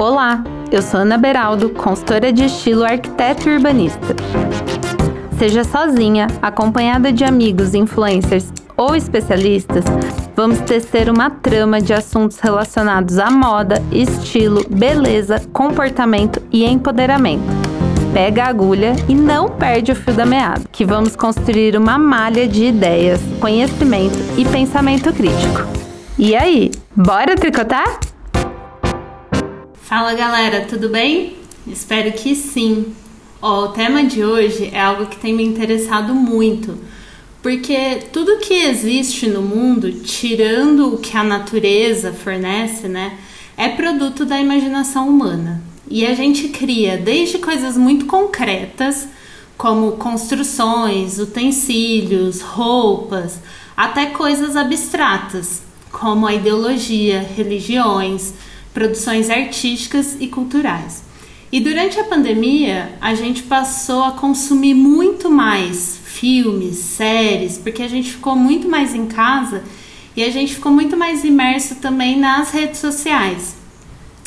Olá, eu sou Ana Beraldo, consultora de estilo arquiteto e urbanista. Seja sozinha, acompanhada de amigos, influencers ou especialistas, vamos tecer uma trama de assuntos relacionados à moda, estilo, beleza, comportamento e empoderamento. Pega a agulha e não perde o fio da meada, que vamos construir uma malha de ideias, conhecimento e pensamento crítico. E aí, bora tricotar? Fala galera, tudo bem? Espero que sim. O tema de hoje é algo que tem me interessado muito, porque tudo que existe no mundo, tirando o que a natureza fornece, né, é produto da imaginação humana. E a gente cria desde coisas muito concretas, como construções, utensílios, roupas, até coisas abstratas, como a ideologia, religiões, produções artísticas e culturais. E durante a pandemia, a gente passou a consumir muito mais filmes, séries, porque a gente ficou muito mais em casa e a gente ficou muito mais imerso também nas redes sociais.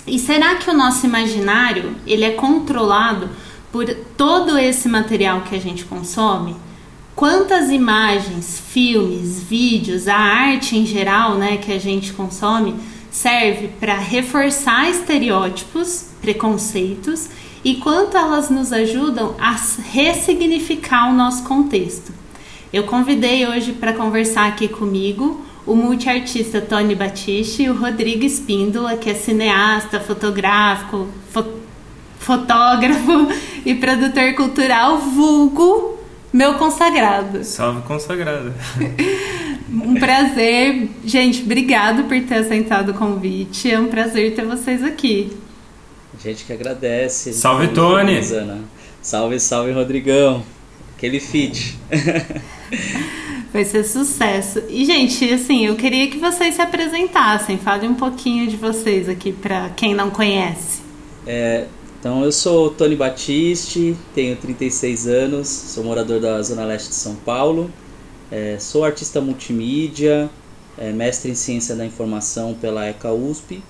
E será que o nosso imaginário, ele é controlado por todo esse material que a gente consome? Quantas imagens, filmes, vídeos, a arte em geral, né, que a gente consome, serve para reforçar estereótipos, preconceitos e quanto elas nos ajudam a ressignificar o nosso contexto. Eu convidei hoje para conversar aqui comigo o multiartista Tony Batiste e o Rodrigo Espíndola, que é cineasta, fotográfico, fo fotógrafo e produtor cultural, vulgo meu consagrado. Salve consagrado. um prazer. Gente, obrigado por ter aceitado o convite. É um prazer ter vocês aqui. A gente que agradece. Salve, Tony! Salve, salve, Rodrigão. Aquele fit. Vai ser sucesso. E, gente, assim, eu queria que vocês se apresentassem. Fale um pouquinho de vocês aqui para quem não conhece. É, então, eu sou Tony Batiste, tenho 36 anos, sou morador da Zona Leste de São Paulo. É, sou artista multimídia, é, mestre em ciência da informação pela ECA USP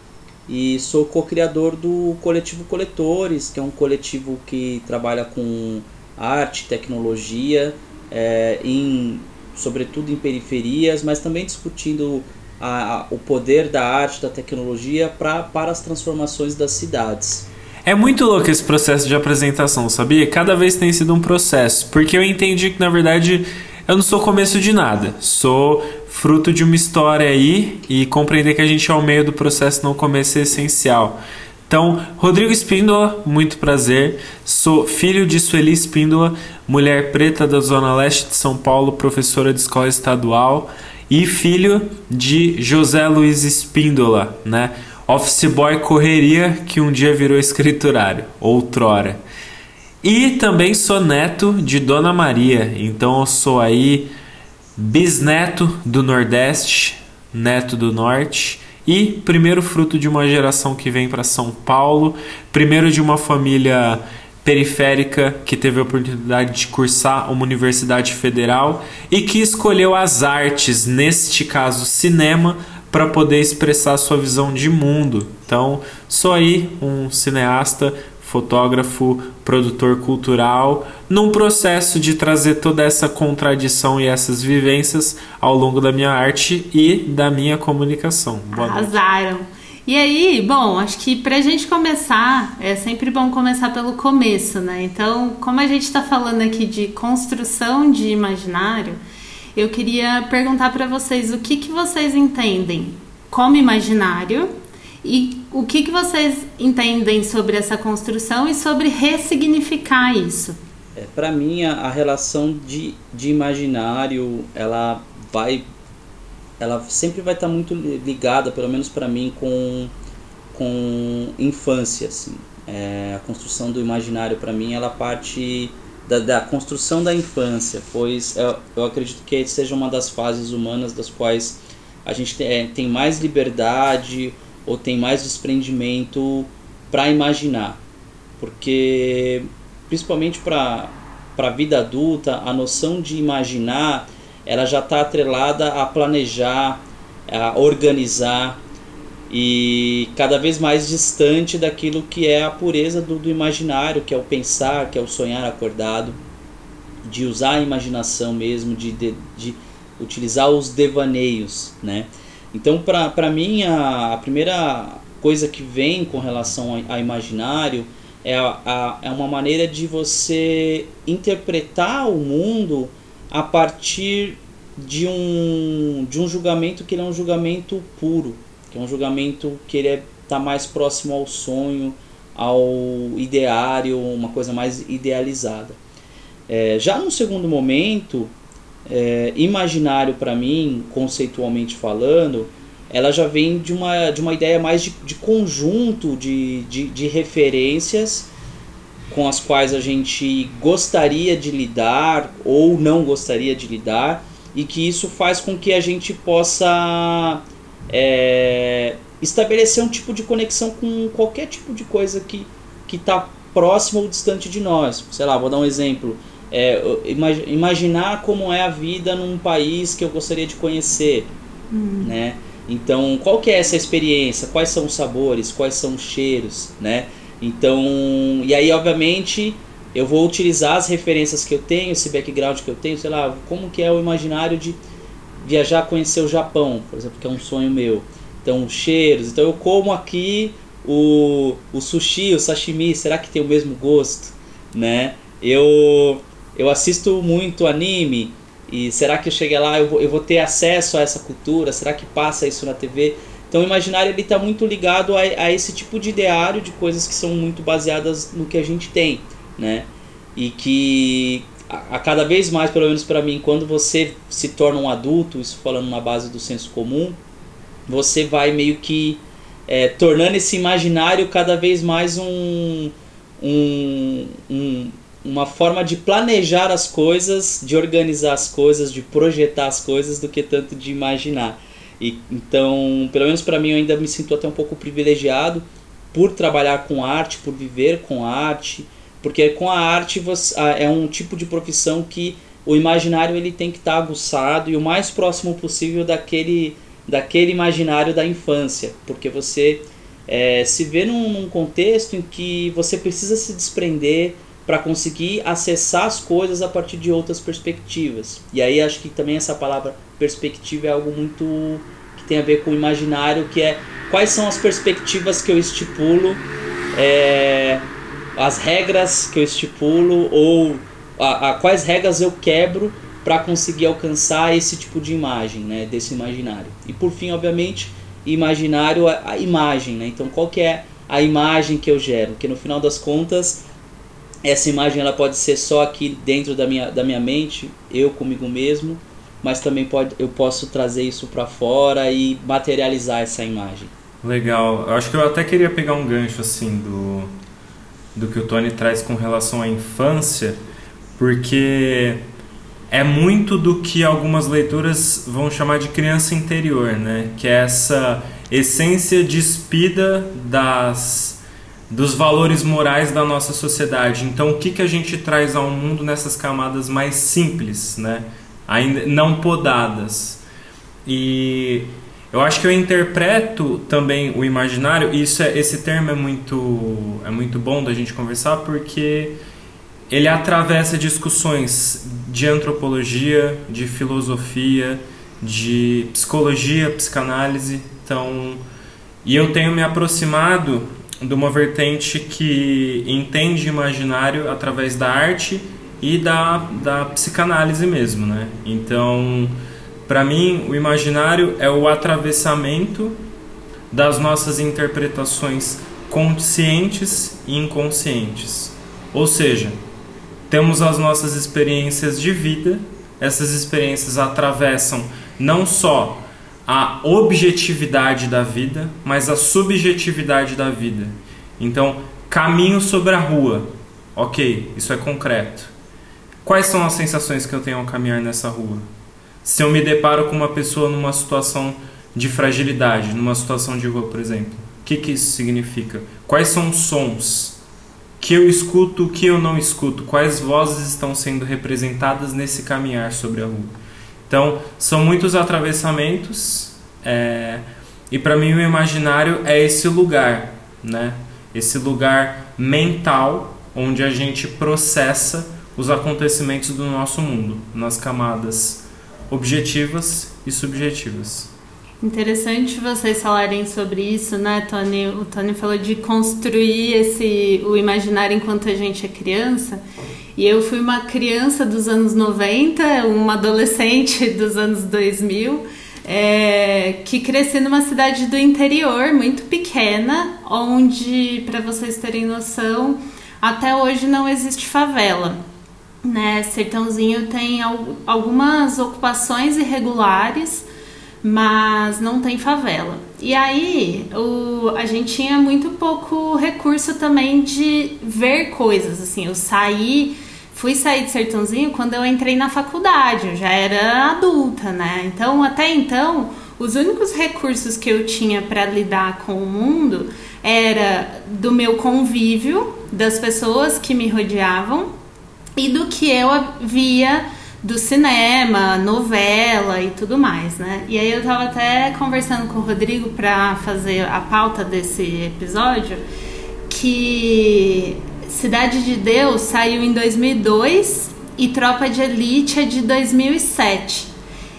e sou co-criador do coletivo Coletores, que é um coletivo que trabalha com arte, tecnologia, é, em, sobretudo em periferias, mas também discutindo a, a, o poder da arte, da tecnologia pra, para as transformações das cidades. É muito louco esse processo de apresentação, sabia? Cada vez tem sido um processo, porque eu entendi que na verdade eu não sou começo de nada, sou fruto de uma história aí e compreender que a gente é ao meio do processo, não o começo é essencial. Então, Rodrigo Espíndola, muito prazer. Sou filho de Sueli Espíndola, mulher preta da Zona Leste de São Paulo, professora de escola estadual, e filho de José Luiz Espíndola, né? Office boy correria que um dia virou escriturário, outrora. E também sou neto de Dona Maria, então eu sou aí bisneto do Nordeste, neto do Norte e primeiro fruto de uma geração que vem para São Paulo, primeiro de uma família periférica que teve a oportunidade de cursar uma universidade federal e que escolheu as artes, neste caso cinema, para poder expressar sua visão de mundo. Então, sou aí um cineasta fotógrafo, produtor cultural, num processo de trazer toda essa contradição e essas vivências ao longo da minha arte e da minha comunicação. Boa Arrasaram. Noite. E aí, bom, acho que pra gente começar, é sempre bom começar pelo começo, né? Então, como a gente está falando aqui de construção de imaginário, eu queria perguntar para vocês o que, que vocês entendem como imaginário e o que, que vocês entendem sobre essa construção e sobre ressignificar isso? É, Para mim, a, a, relação de, de imaginário, ela vai, ela sempre vai estar tá muito ligada, pelo menos para mim, com, com infância, assim. É, a construção do imaginário para mim, ela parte da, da, construção da infância, pois eu, eu acredito que seja uma das fases humanas das quais a gente tem, é, tem mais liberdade ou tem mais desprendimento para imaginar. Porque, principalmente para a vida adulta, a noção de imaginar ela já está atrelada a planejar, a organizar. e cada vez mais distante daquilo que é a pureza do, do imaginário, que é o pensar, que é o sonhar acordado, de usar a imaginação mesmo, de, de, de utilizar os devaneios, né? Então, para mim, a, a, primeira coisa que vem com relação a, a imaginário é, a, a, é uma maneira de você interpretar o mundo a partir de um, de um julgamento que ele é um julgamento puro, que é um julgamento que ele é, tá mais próximo ao sonho, ao ideário, uma coisa mais idealizada. É, já no segundo momento, é, imaginário para mim, conceitualmente falando, ela já vem de uma, de uma ideia mais de, de conjunto de, de, de referências com as quais a gente gostaria de lidar ou não gostaria de lidar e que isso faz com que a gente possa é, estabelecer um tipo de conexão com qualquer tipo de coisa que está próximo ou distante de nós. Sei lá, vou dar um exemplo. É, imaginar como é a vida num país que eu gostaria de conhecer, uhum. né? Então, qual que é essa experiência? Quais são os sabores? Quais são os cheiros, né? Então, e aí, obviamente, eu vou utilizar as referências que eu tenho, esse background que eu tenho, sei lá, como que é o imaginário de viajar, conhecer o Japão, por exemplo, que é um sonho meu. Então, cheiros. Então, eu como aqui o, o sushi, o sashimi, será que tem o mesmo gosto, né? Eu eu assisto muito anime e será que eu cheguei lá eu vou, eu vou ter acesso a essa cultura? Será que passa isso na TV? Então, o imaginário ele está muito ligado a, a esse tipo de ideário de coisas que são muito baseadas no que a gente tem, né? E que a, a cada vez mais, pelo menos para mim, quando você se torna um adulto, isso falando na base do senso comum, você vai meio que é, tornando esse imaginário cada vez mais um, um, um, uma forma de planejar as coisas, de organizar as coisas, de projetar as coisas, do que tanto de imaginar. E, então, pelo menos para mim, eu ainda me sinto até um pouco privilegiado por trabalhar com arte, por viver com arte, porque com a arte você, é um tipo de profissão que o imaginário ele tem que estar tá aguçado e o mais próximo possível daquele, daquele imaginário da infância, porque você é, se vê num, num contexto em que você precisa se desprender para conseguir acessar as coisas a partir de outras perspectivas. E aí acho que também essa palavra perspectiva é algo muito que tem a ver com o imaginário, que é quais são as perspectivas que eu estipulo, é, as regras que eu estipulo ou a, a quais regras eu quebro para conseguir alcançar esse tipo de imagem, né, desse imaginário. E por fim, obviamente, imaginário a, a imagem, né? Então qual que é a imagem que eu gero? Que no final das contas essa imagem ela pode ser só aqui dentro da minha, da minha mente, eu comigo mesmo, mas também pode, eu posso trazer isso para fora e materializar essa imagem. Legal. Eu acho que eu até queria pegar um gancho assim do, do que o Tony traz com relação à infância, porque é muito do que algumas leituras vão chamar de criança interior, né? Que é essa essência despida das dos valores morais da nossa sociedade. Então, o que, que a gente traz ao mundo nessas camadas mais simples, né? ainda não podadas? E eu acho que eu interpreto também o imaginário, e isso é, esse termo é muito, é muito bom da gente conversar porque ele atravessa discussões de antropologia, de filosofia, de psicologia, psicanálise. Então, e eu tenho me aproximado de uma vertente que entende imaginário através da arte e da, da psicanálise mesmo, né? Então, para mim, o imaginário é o atravessamento das nossas interpretações conscientes e inconscientes. Ou seja, temos as nossas experiências de vida, essas experiências atravessam não só a objetividade da vida, mas a subjetividade da vida. Então, caminho sobre a rua. Ok, isso é concreto. Quais são as sensações que eu tenho ao caminhar nessa rua? Se eu me deparo com uma pessoa numa situação de fragilidade, numa situação de rua, por exemplo, o que, que isso significa? Quais são os sons que eu escuto, que eu não escuto? Quais vozes estão sendo representadas nesse caminhar sobre a rua? Então, são muitos atravessamentos, é, E para mim o imaginário é esse lugar, né? Esse lugar mental onde a gente processa os acontecimentos do nosso mundo nas camadas objetivas e subjetivas. Interessante vocês falarem sobre isso, né, Tony? O Tony falou de construir esse o imaginário enquanto a gente é criança. E eu fui uma criança dos anos 90, uma adolescente dos anos 2000, é, que cresci numa cidade do interior muito pequena, onde, para vocês terem noção, até hoje não existe favela. Né? Sertãozinho tem algumas ocupações irregulares mas não tem favela. E aí o, a gente tinha muito pouco recurso também de ver coisas. Assim, eu saí, fui sair de Sertãozinho quando eu entrei na faculdade, eu já era adulta, né? Então até então os únicos recursos que eu tinha para lidar com o mundo era do meu convívio, das pessoas que me rodeavam e do que eu via do cinema, novela e tudo mais, né? E aí eu tava até conversando com o Rodrigo para fazer a pauta desse episódio que Cidade de Deus saiu em 2002 e Tropa de Elite é de 2007.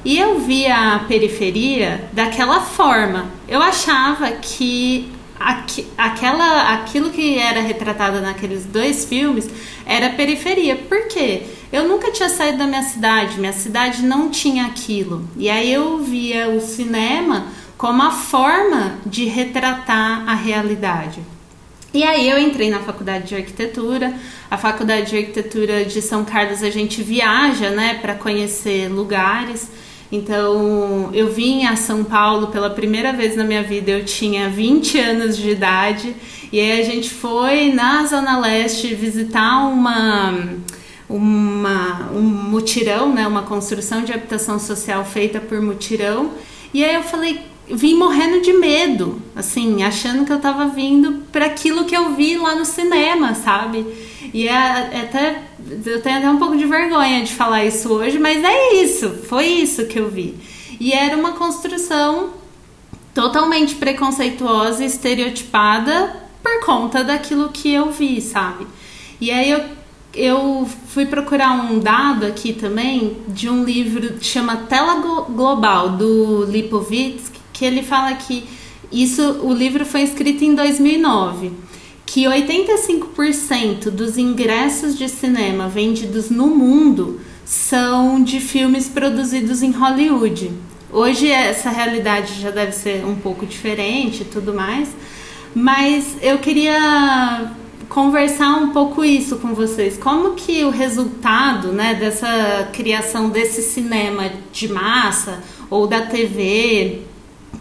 E eu via a periferia daquela forma. Eu achava que aqu aquela, aquilo que era retratado naqueles dois filmes era periferia. Por quê? Eu nunca tinha saído da minha cidade, minha cidade não tinha aquilo. E aí eu via o cinema como a forma de retratar a realidade. E aí eu entrei na faculdade de arquitetura. A faculdade de arquitetura de São Carlos a gente viaja, né, para conhecer lugares. Então, eu vim a São Paulo pela primeira vez na minha vida, eu tinha 20 anos de idade, e aí a gente foi na Zona Leste visitar uma, uma, um mutirão, né, uma construção de habitação social feita por mutirão, e aí eu falei, vim morrendo de medo, assim, achando que eu tava vindo para aquilo que eu vi lá no cinema, sabe? E é, é, até eu tenho até um pouco de vergonha de falar isso hoje, mas é isso, foi isso que eu vi. E era uma construção totalmente preconceituosa e estereotipada por conta daquilo que eu vi, sabe? E aí eu, eu fui procurar um dado aqui também de um livro que chama Tela Global, do Lipovitsky, que ele fala que isso, o livro foi escrito em 2009 que 85% dos ingressos de cinema vendidos no mundo são de filmes produzidos em Hollywood. Hoje essa realidade já deve ser um pouco diferente e tudo mais, mas eu queria conversar um pouco isso com vocês. Como que o resultado né, dessa criação desse cinema de massa ou da TV,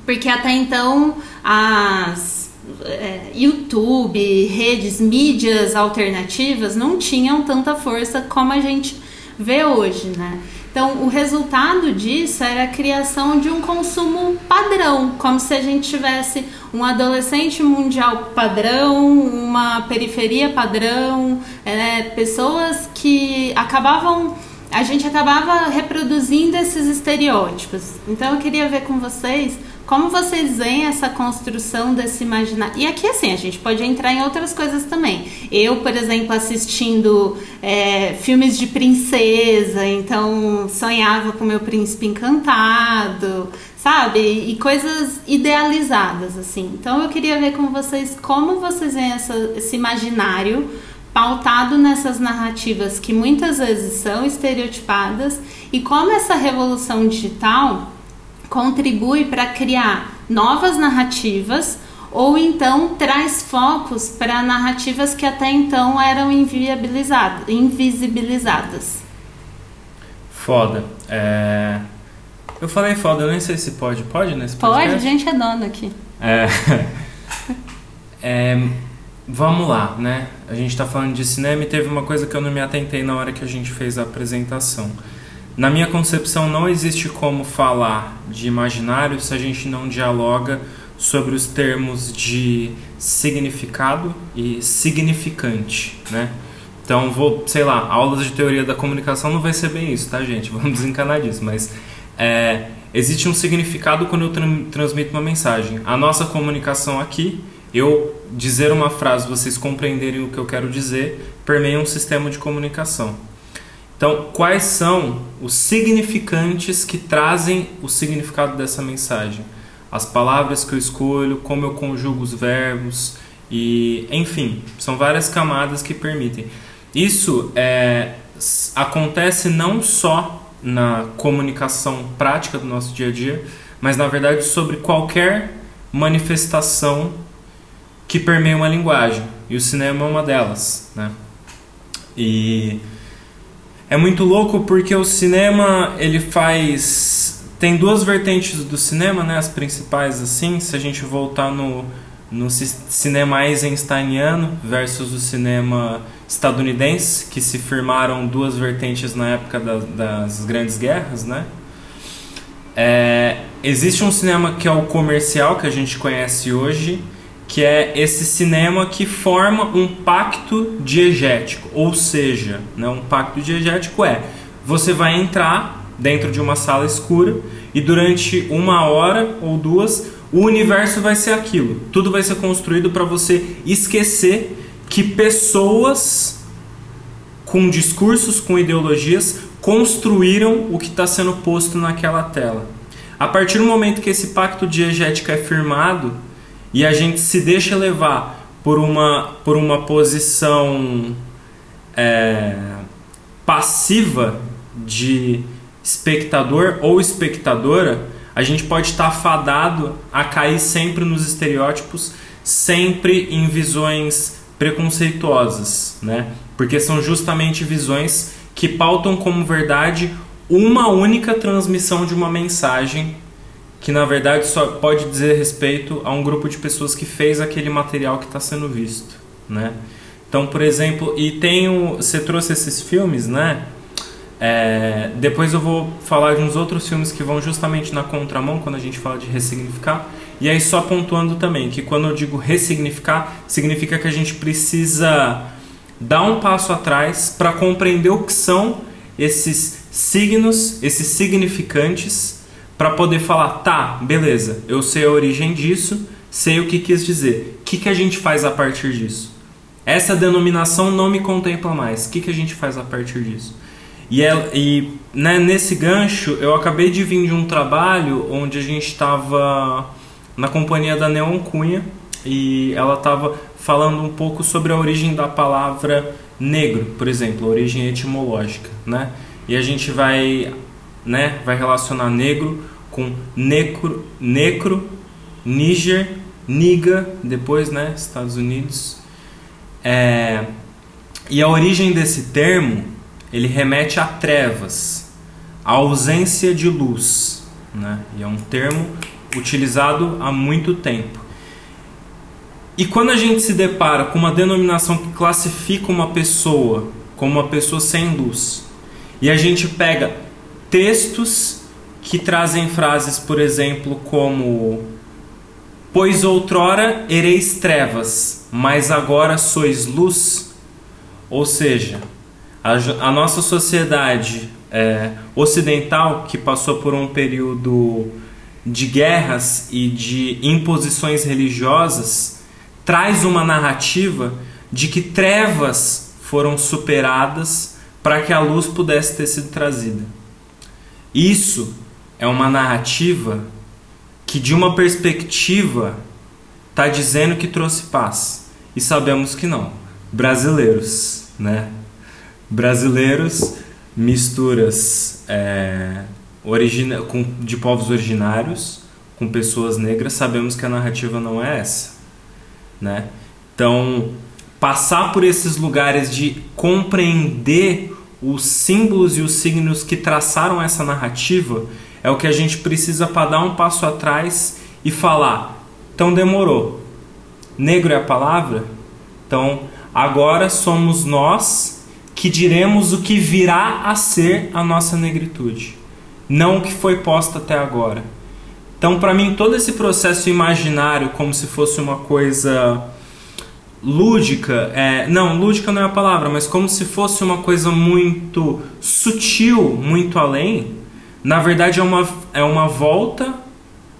porque até então as é, YouTube, redes, mídias alternativas não tinham tanta força como a gente vê hoje, né? Então, o resultado disso era a criação de um consumo padrão, como se a gente tivesse um adolescente mundial padrão, uma periferia padrão, é, pessoas que acabavam. A gente acabava reproduzindo esses estereótipos. Então, eu queria ver com vocês como vocês veem essa construção desse imaginário? E aqui, assim, a gente pode entrar em outras coisas também. Eu, por exemplo, assistindo é, filmes de princesa, então sonhava com meu príncipe encantado, sabe? E coisas idealizadas, assim. Então eu queria ver com vocês como vocês veem essa, esse imaginário pautado nessas narrativas que muitas vezes são estereotipadas e como essa revolução digital contribui para criar novas narrativas ou então traz focos para narrativas que até então eram inviabilizadas, invisibilizadas. Foda. É... Eu falei foda, eu nem sei se pode. Pode nesse podcast? Pode, a gente é dono aqui. É... é... Vamos lá, né? A gente está falando de cinema e teve uma coisa que eu não me atentei na hora que a gente fez a apresentação. Na minha concepção, não existe como falar de imaginário se a gente não dialoga sobre os termos de significado e significante, né? Então, vou, sei lá, aulas de teoria da comunicação não vai ser bem isso, tá, gente? Vamos desencanar disso, mas é, existe um significado quando eu tra transmito uma mensagem. A nossa comunicação aqui, eu dizer uma frase, vocês compreenderem o que eu quero dizer, permeia um sistema de comunicação. Então, quais são os significantes que trazem o significado dessa mensagem? As palavras que eu escolho, como eu conjugo os verbos e, enfim, são várias camadas que permitem. Isso é, acontece não só na comunicação prática do nosso dia a dia, mas na verdade sobre qualquer manifestação que permeia uma linguagem. E o cinema é uma delas, né? E é muito louco porque o cinema ele faz tem duas vertentes do cinema, né? As principais assim, se a gente voltar no no cinema Eisensteiniano versus o cinema estadunidense, que se firmaram duas vertentes na época da, das grandes guerras, né? É, existe um cinema que é o comercial, que a gente conhece hoje, que é esse cinema que forma um pacto diegético, ou seja, né, um pacto diegético é você vai entrar dentro de uma sala escura e durante uma hora ou duas o universo vai ser aquilo. Tudo vai ser construído para você esquecer que pessoas com discursos, com ideologias, construíram o que está sendo posto naquela tela. A partir do momento que esse pacto diegético é firmado e a gente se deixa levar por uma, por uma posição é, passiva de espectador ou espectadora, a gente pode estar fadado a cair sempre nos estereótipos, sempre em visões preconceituosas, né? Porque são justamente visões que pautam como verdade uma única transmissão de uma mensagem que na verdade só pode dizer respeito a um grupo de pessoas que fez aquele material que está sendo visto, né? Então, por exemplo, e tem o, você trouxe esses filmes, né? É, depois eu vou falar de uns outros filmes que vão justamente na contramão quando a gente fala de ressignificar. E aí só pontuando também que quando eu digo ressignificar, significa que a gente precisa dar um passo atrás para compreender o que são esses signos, esses significantes, para poder falar, tá, beleza, eu sei a origem disso, sei o que quis dizer. O que, que a gente faz a partir disso? Essa denominação não me contempla mais. O que, que a gente faz a partir disso? E, é, e né, nesse gancho, eu acabei de vir de um trabalho onde a gente estava na companhia da Neon Cunha e ela estava falando um pouco sobre a origem da palavra negro, por exemplo, a origem etimológica, né? E a gente vai, né, vai relacionar negro com necro, necro, Níger, Niga, depois, né, Estados Unidos. É, e a origem desse termo ele remete a trevas, a ausência de luz, né? E é um termo utilizado há muito tempo. E quando a gente se depara com uma denominação que classifica uma pessoa como uma pessoa sem luz, e a gente pega textos que trazem frases, por exemplo, como Pois outrora ereis trevas, mas agora sois luz, ou seja, a, a nossa sociedade é, ocidental, que passou por um período de guerras e de imposições religiosas, traz uma narrativa de que trevas foram superadas para que a luz pudesse ter sido trazida. Isso é uma narrativa que, de uma perspectiva, está dizendo que trouxe paz. E sabemos que não. Brasileiros, né? brasileiros, misturas é, origina, com, de povos originários com pessoas negras, sabemos que a narrativa não é essa. Né? Então, passar por esses lugares de compreender os símbolos e os signos que traçaram essa narrativa é o que a gente precisa para dar um passo atrás e falar: então demorou. Negro é a palavra? Então agora somos nós que diremos o que virá a ser a nossa negritude, não o que foi posto até agora. Então, para mim, todo esse processo imaginário, como se fosse uma coisa lúdica, é, não, lúdica não é a palavra, mas como se fosse uma coisa muito sutil, muito além, na verdade é uma, é uma volta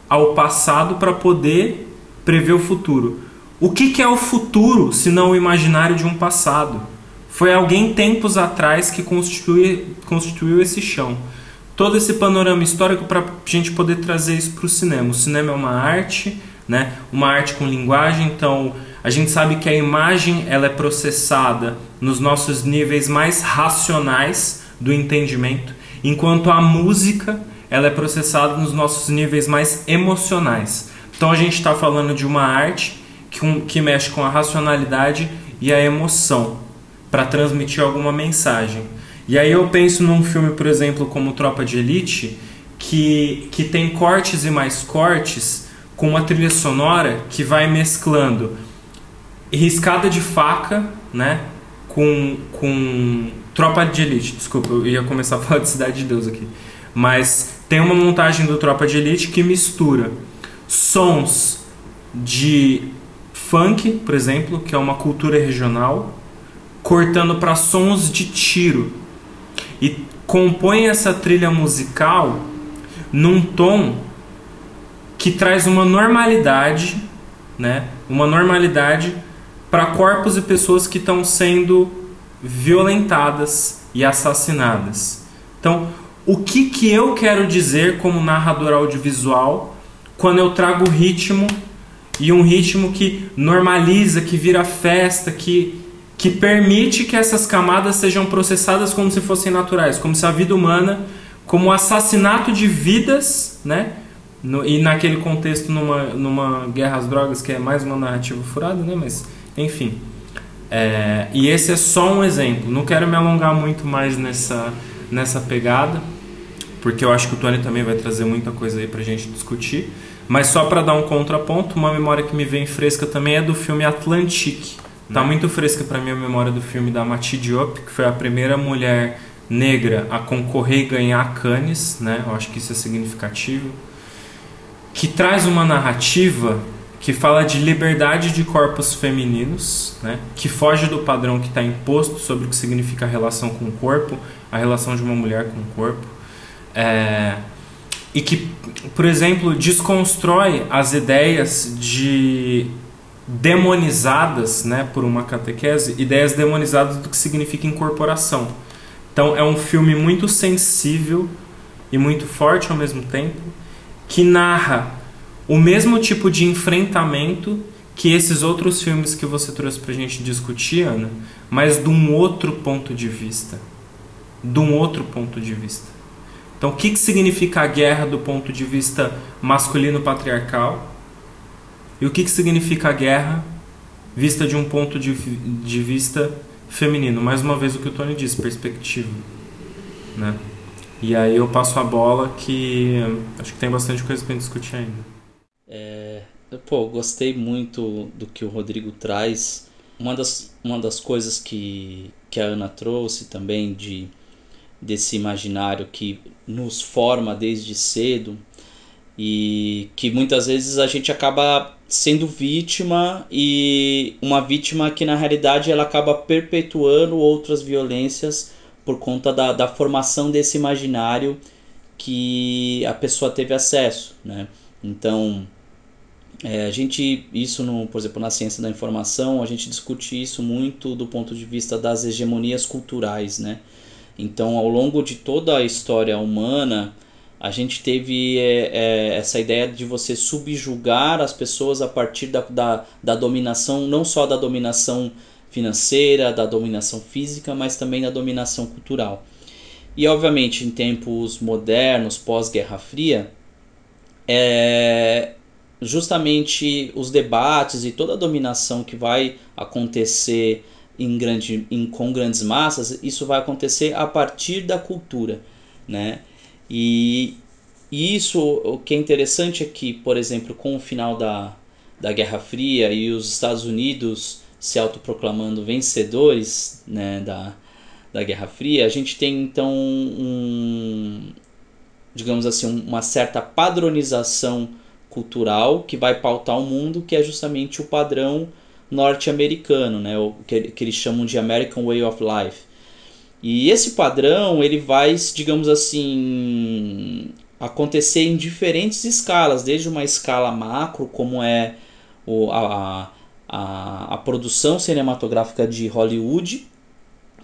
ao passado para poder prever o futuro. O que, que é o futuro se não o imaginário de um passado? Foi alguém tempos atrás que constituiu, constituiu esse chão. Todo esse panorama histórico para a gente poder trazer isso para o cinema. O cinema é uma arte, né? uma arte com linguagem, então a gente sabe que a imagem ela é processada nos nossos níveis mais racionais do entendimento, enquanto a música ela é processada nos nossos níveis mais emocionais. Então a gente está falando de uma arte que, um, que mexe com a racionalidade e a emoção para transmitir alguma mensagem. E aí eu penso num filme, por exemplo, como Tropa de Elite, que, que tem cortes e mais cortes com uma trilha sonora que vai mesclando riscada de faca, né? Com, com Tropa de Elite. Desculpa, eu ia começar a falar de Cidade de Deus aqui. Mas tem uma montagem do Tropa de Elite que mistura sons de funk, por exemplo, que é uma cultura regional, cortando para sons de tiro. E compõe essa trilha musical num tom que traz uma normalidade, né? Uma normalidade para corpos e pessoas que estão sendo violentadas e assassinadas. Então, o que, que eu quero dizer como narrador audiovisual quando eu trago ritmo e um ritmo que normaliza, que vira festa, que, que permite que essas camadas sejam processadas como se fossem naturais, como se a vida humana, como o assassinato de vidas, né? No, e naquele contexto, numa, numa guerra às drogas, que é mais uma narrativa furada, né? Mas enfim. É, e esse é só um exemplo. Não quero me alongar muito mais nessa, nessa pegada, porque eu acho que o Tony também vai trazer muita coisa aí pra gente discutir. Mas só para dar um contraponto, uma memória que me vem fresca também é do filme Atlantique. Tá hum. muito fresca para mim a memória do filme da Mati Diop, que foi a primeira mulher negra a concorrer e ganhar Cannes, né? Eu acho que isso é significativo. Que traz uma narrativa que fala de liberdade de corpos femininos, né? que foge do padrão que está imposto sobre o que significa a relação com o corpo, a relação de uma mulher com o corpo, é, e que, por exemplo, desconstrói as ideias de demonizadas né, por uma catequese, ideias demonizadas do que significa incorporação. Então é um filme muito sensível e muito forte ao mesmo tempo, que narra o mesmo tipo de enfrentamento que esses outros filmes que você trouxe pra gente discutir, Ana, mas de um outro ponto de vista. De um outro ponto de vista. Então, o que, que significa a guerra do ponto de vista masculino patriarcal? E o que, que significa a guerra vista de um ponto de, de vista feminino? Mais uma vez, o que o Tony disse, perspectiva. Né? E aí eu passo a bola que acho que tem bastante coisa para discutir ainda. É, pô, gostei muito do que o Rodrigo traz. Uma das, uma das coisas que, que a Ana trouxe também de desse imaginário que nos forma desde cedo e que muitas vezes a gente acaba sendo vítima e uma vítima que na realidade ela acaba perpetuando outras violências por conta da, da formação desse imaginário que a pessoa teve acesso, né? Então, é, a gente, isso, no, por exemplo, na ciência da informação, a gente discute isso muito do ponto de vista das hegemonias culturais, né? Então, ao longo de toda a história humana, a gente teve é, é, essa ideia de você subjugar as pessoas a partir da, da, da dominação, não só da dominação financeira, da dominação física, mas também da dominação cultural. E, obviamente, em tempos modernos, pós-Guerra Fria, é, justamente os debates e toda a dominação que vai acontecer em grande, em, com grandes massas, isso vai acontecer a partir da cultura, né? E, e isso, o que é interessante é que, por exemplo, com o final da, da Guerra Fria e os Estados Unidos se autoproclamando vencedores né, da, da Guerra Fria, a gente tem então um, digamos assim, uma certa padronização cultural que vai pautar o mundo, que é justamente o padrão norte-americano, né? o que, que eles chamam de American Way of Life. E esse padrão ele vai, digamos assim, acontecer em diferentes escalas, desde uma escala macro, como é o, a, a, a produção cinematográfica de Hollywood,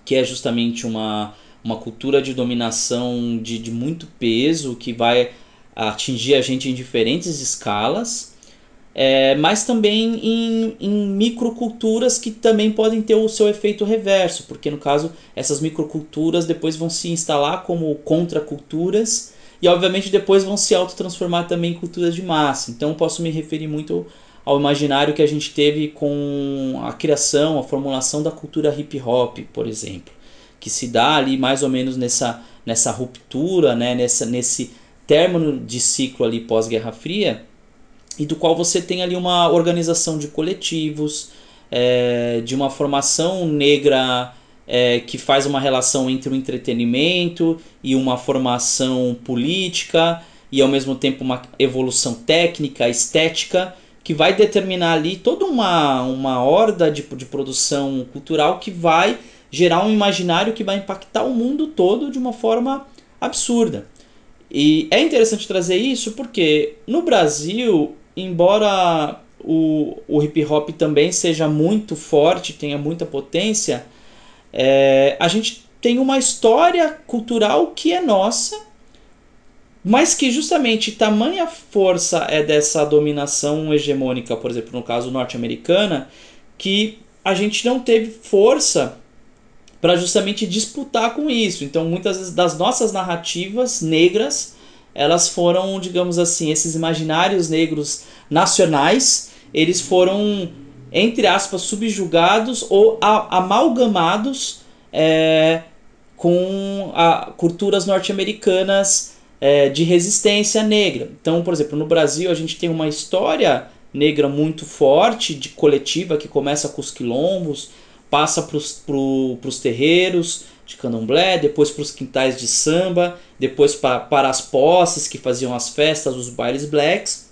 que é justamente uma, uma cultura de dominação de, de muito peso que vai atingir a gente em diferentes escalas, é, mas também em, em microculturas que também podem ter o seu efeito reverso, porque no caso essas microculturas depois vão se instalar como contraculturas e obviamente depois vão se autotransformar também em culturas de massa. Então posso me referir muito ao imaginário que a gente teve com a criação, a formulação da cultura hip hop, por exemplo, que se dá ali mais ou menos nessa, nessa ruptura, né, nessa, nesse término de ciclo ali pós-Guerra Fria, e do qual você tem ali uma organização de coletivos, é, de uma formação negra é, que faz uma relação entre o entretenimento e uma formação política e ao mesmo tempo uma evolução técnica, estética que vai determinar ali toda uma, uma horda de, de produção cultural que vai gerar um imaginário que vai impactar o mundo todo de uma forma absurda. E é interessante trazer isso porque no Brasil, embora o, o hip hop também seja muito forte, tenha muita potência, é, a gente tem uma história cultural que é nossa mas que justamente tamanha força é dessa dominação hegemônica, por exemplo, no caso norte-americana, que a gente não teve força para justamente disputar com isso. Então, muitas das nossas narrativas negras, elas foram, digamos assim, esses imaginários negros nacionais, eles foram, entre aspas, subjugados ou amalgamados é, com a, culturas norte-americanas é, de resistência negra. Então, por exemplo, no Brasil a gente tem uma história negra muito forte, de coletiva, que começa com os quilombos, passa para os terreiros de candomblé, depois para os quintais de samba, depois pra, para as posses que faziam as festas, os bailes blacks,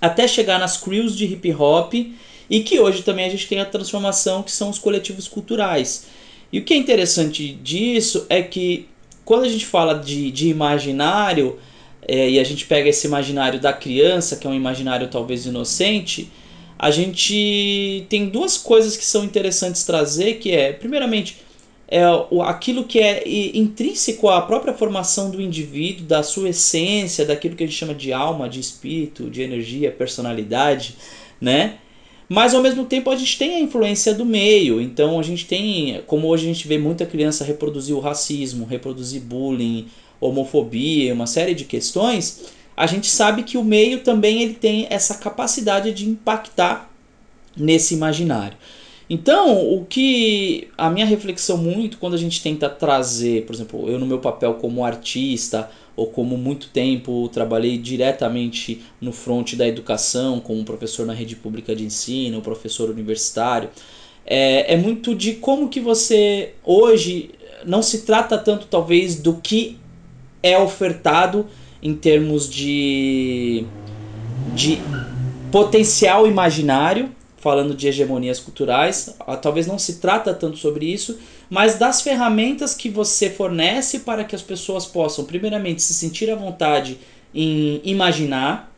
até chegar nas crews de hip hop e que hoje também a gente tem a transformação que são os coletivos culturais. E o que é interessante disso é que quando a gente fala de, de imaginário, é, e a gente pega esse imaginário da criança, que é um imaginário talvez inocente, a gente tem duas coisas que são interessantes trazer, que é, primeiramente, é aquilo que é intrínseco à própria formação do indivíduo, da sua essência, daquilo que a gente chama de alma, de espírito, de energia, personalidade, né? Mas ao mesmo tempo a gente tem a influência do meio, então a gente tem, como hoje a gente vê muita criança reproduzir o racismo, reproduzir bullying, homofobia, uma série de questões, a gente sabe que o meio também ele tem essa capacidade de impactar nesse imaginário. Então, o que a minha reflexão muito quando a gente tenta trazer, por exemplo, eu no meu papel como artista ou como muito tempo trabalhei diretamente no front da educação, como professor na rede pública de ensino, professor universitário, é, é muito de como que você hoje não se trata tanto talvez do que é ofertado em termos de, de potencial imaginário, falando de hegemonias culturais, talvez não se trata tanto sobre isso, mas das ferramentas que você fornece para que as pessoas possam, primeiramente, se sentir à vontade em imaginar,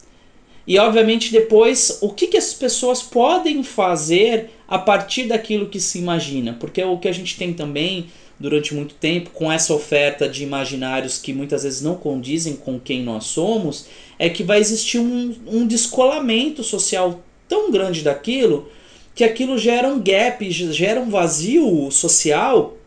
e obviamente depois o que, que as pessoas podem fazer a partir daquilo que se imagina, porque o que a gente tem também durante muito tempo com essa oferta de imaginários que muitas vezes não condizem com quem nós somos, é que vai existir um, um descolamento social tão grande daquilo que aquilo gera um gap, gera um vazio social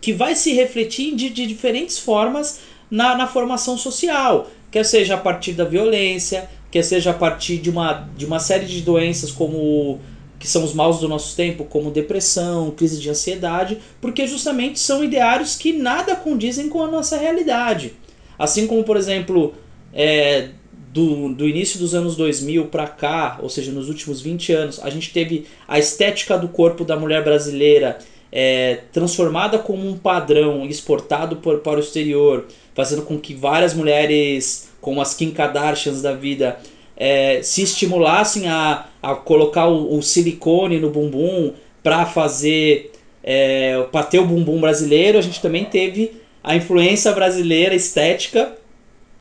que vai se refletir de, de diferentes formas na, na formação social, quer seja a partir da violência, quer seja a partir de uma, de uma série de doenças como que são os maus do nosso tempo, como depressão, crise de ansiedade, porque justamente são ideários que nada condizem com a nossa realidade. Assim como, por exemplo, é, do, do início dos anos 2000 para cá, ou seja, nos últimos 20 anos, a gente teve a estética do corpo da mulher brasileira é, transformada como um padrão exportado por, para o exterior, fazendo com que várias mulheres, como as Kim Kardashians da vida, é, se estimulassem a, a colocar o, o silicone no bumbum para fazer é, para ter o bumbum brasileiro, a gente também teve a influência brasileira estética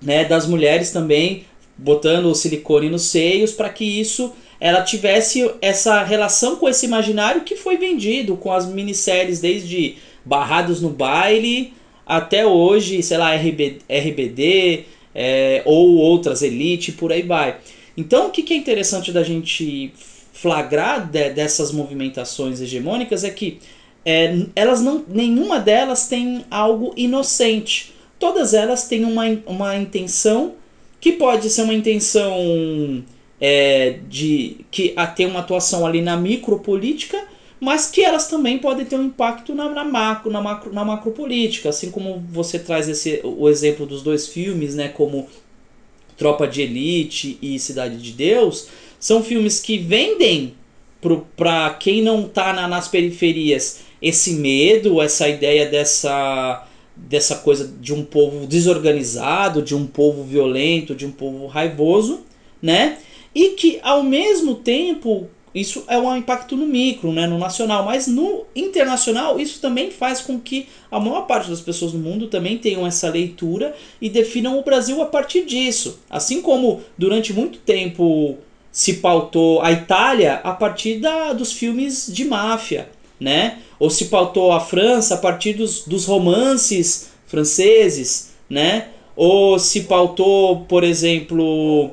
né, das mulheres também botando o silicone nos seios para que isso ela tivesse essa relação com esse imaginário que foi vendido com as minisséries desde Barrados no Baile até hoje, sei lá, RB, RBD é, ou outras Elite, por aí vai. Então, o que, que é interessante da gente flagrar de, dessas movimentações hegemônicas é que é, elas não, nenhuma delas tem algo inocente. Todas elas têm uma, uma intenção que pode ser uma intenção é, de que tem uma atuação ali na micropolítica, mas que elas também podem ter um impacto na, na macro, na macro, na macropolítica, assim como você traz esse o exemplo dos dois filmes, né, como Tropa de Elite e Cidade de Deus, são filmes que vendem para quem não está na, nas periferias esse medo, essa ideia dessa dessa coisa de um povo desorganizado, de um povo violento, de um povo raivoso, né? E que ao mesmo tempo isso é um impacto no micro, né, no nacional, mas no internacional isso também faz com que a maior parte das pessoas no mundo também tenham essa leitura e definam o Brasil a partir disso. Assim como durante muito tempo se pautou a Itália a partir da, dos filmes de máfia, né? Ou se pautou a França a partir dos, dos romances franceses, né? Ou se pautou, por exemplo,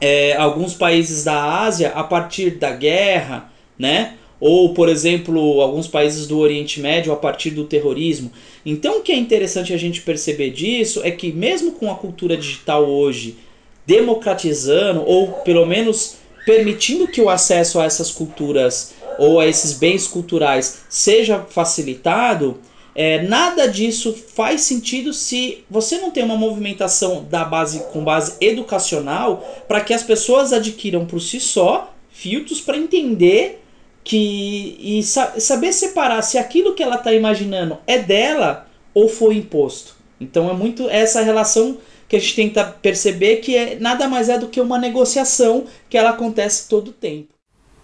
é, alguns países da Ásia a partir da guerra, né? Ou, por exemplo, alguns países do Oriente Médio a partir do terrorismo. Então, o que é interessante a gente perceber disso é que, mesmo com a cultura digital hoje democratizando, ou pelo menos permitindo que o acesso a essas culturas ou a esses bens culturais seja facilitado, é, nada disso faz sentido se você não tem uma movimentação da base com base educacional para que as pessoas adquiram por si só filtros para entender que e sa saber separar se aquilo que ela está imaginando é dela ou foi imposto. Então é muito essa relação que a gente tenta perceber que é, nada mais é do que uma negociação que ela acontece todo o tempo.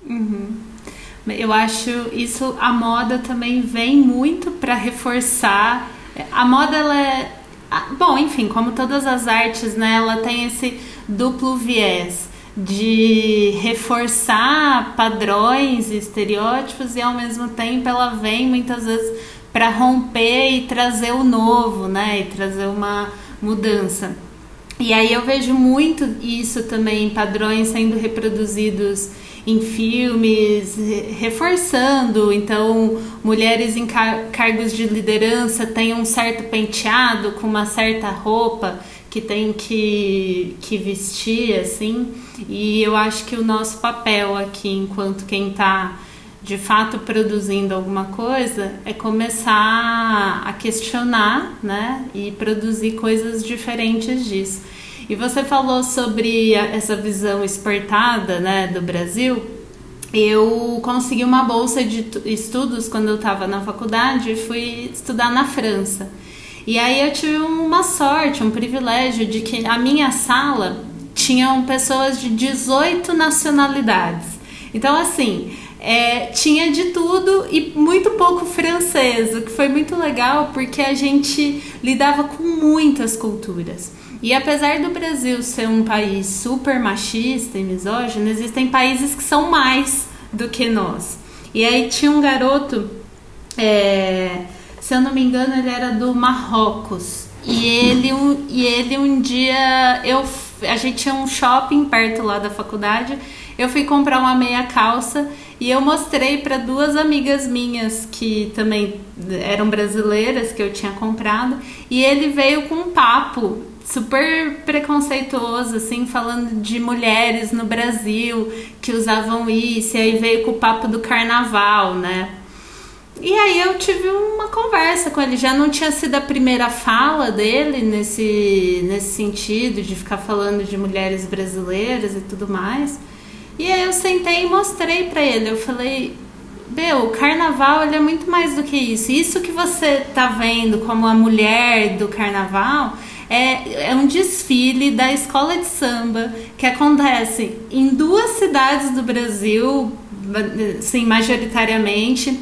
Uhum. Eu acho isso a moda também vem muito para reforçar. A moda ela é bom, enfim, como todas as artes, né, ela tem esse duplo viés de reforçar padrões e estereótipos e ao mesmo tempo ela vem muitas vezes para romper e trazer o novo, né, e trazer uma mudança. E aí eu vejo muito isso também, padrões sendo reproduzidos em filmes, reforçando. Então, mulheres em car cargos de liderança têm um certo penteado, com uma certa roupa que tem que, que vestir, assim. E eu acho que o nosso papel aqui, enquanto quem está de fato produzindo alguma coisa, é começar a questionar, né? E produzir coisas diferentes disso. E você falou sobre essa visão exportada né, do Brasil. Eu consegui uma bolsa de estudos quando eu estava na faculdade e fui estudar na França. E aí eu tive uma sorte, um privilégio de que a minha sala tinham pessoas de 18 nacionalidades. Então, assim, é, tinha de tudo e muito pouco francês, o que foi muito legal porque a gente lidava com muitas culturas. E apesar do Brasil ser um país super machista e misógino, existem países que são mais do que nós. E aí tinha um garoto, é, se eu não me engano, ele era do Marrocos. E ele, um, e ele um dia, eu, a gente tinha um shopping perto lá da faculdade. Eu fui comprar uma meia calça e eu mostrei para duas amigas minhas que também eram brasileiras que eu tinha comprado. E ele veio com um papo super preconceituoso, assim, falando de mulheres no Brasil que usavam isso, e aí veio com o papo do carnaval, né? E aí eu tive uma conversa com ele, já não tinha sido a primeira fala dele nesse, nesse sentido, de ficar falando de mulheres brasileiras e tudo mais. E aí eu sentei e mostrei para ele, eu falei, meu, o carnaval ele é muito mais do que isso. Isso que você tá vendo como a mulher do carnaval é, é um desfile da escola de samba que acontece em duas cidades do Brasil, sim, majoritariamente,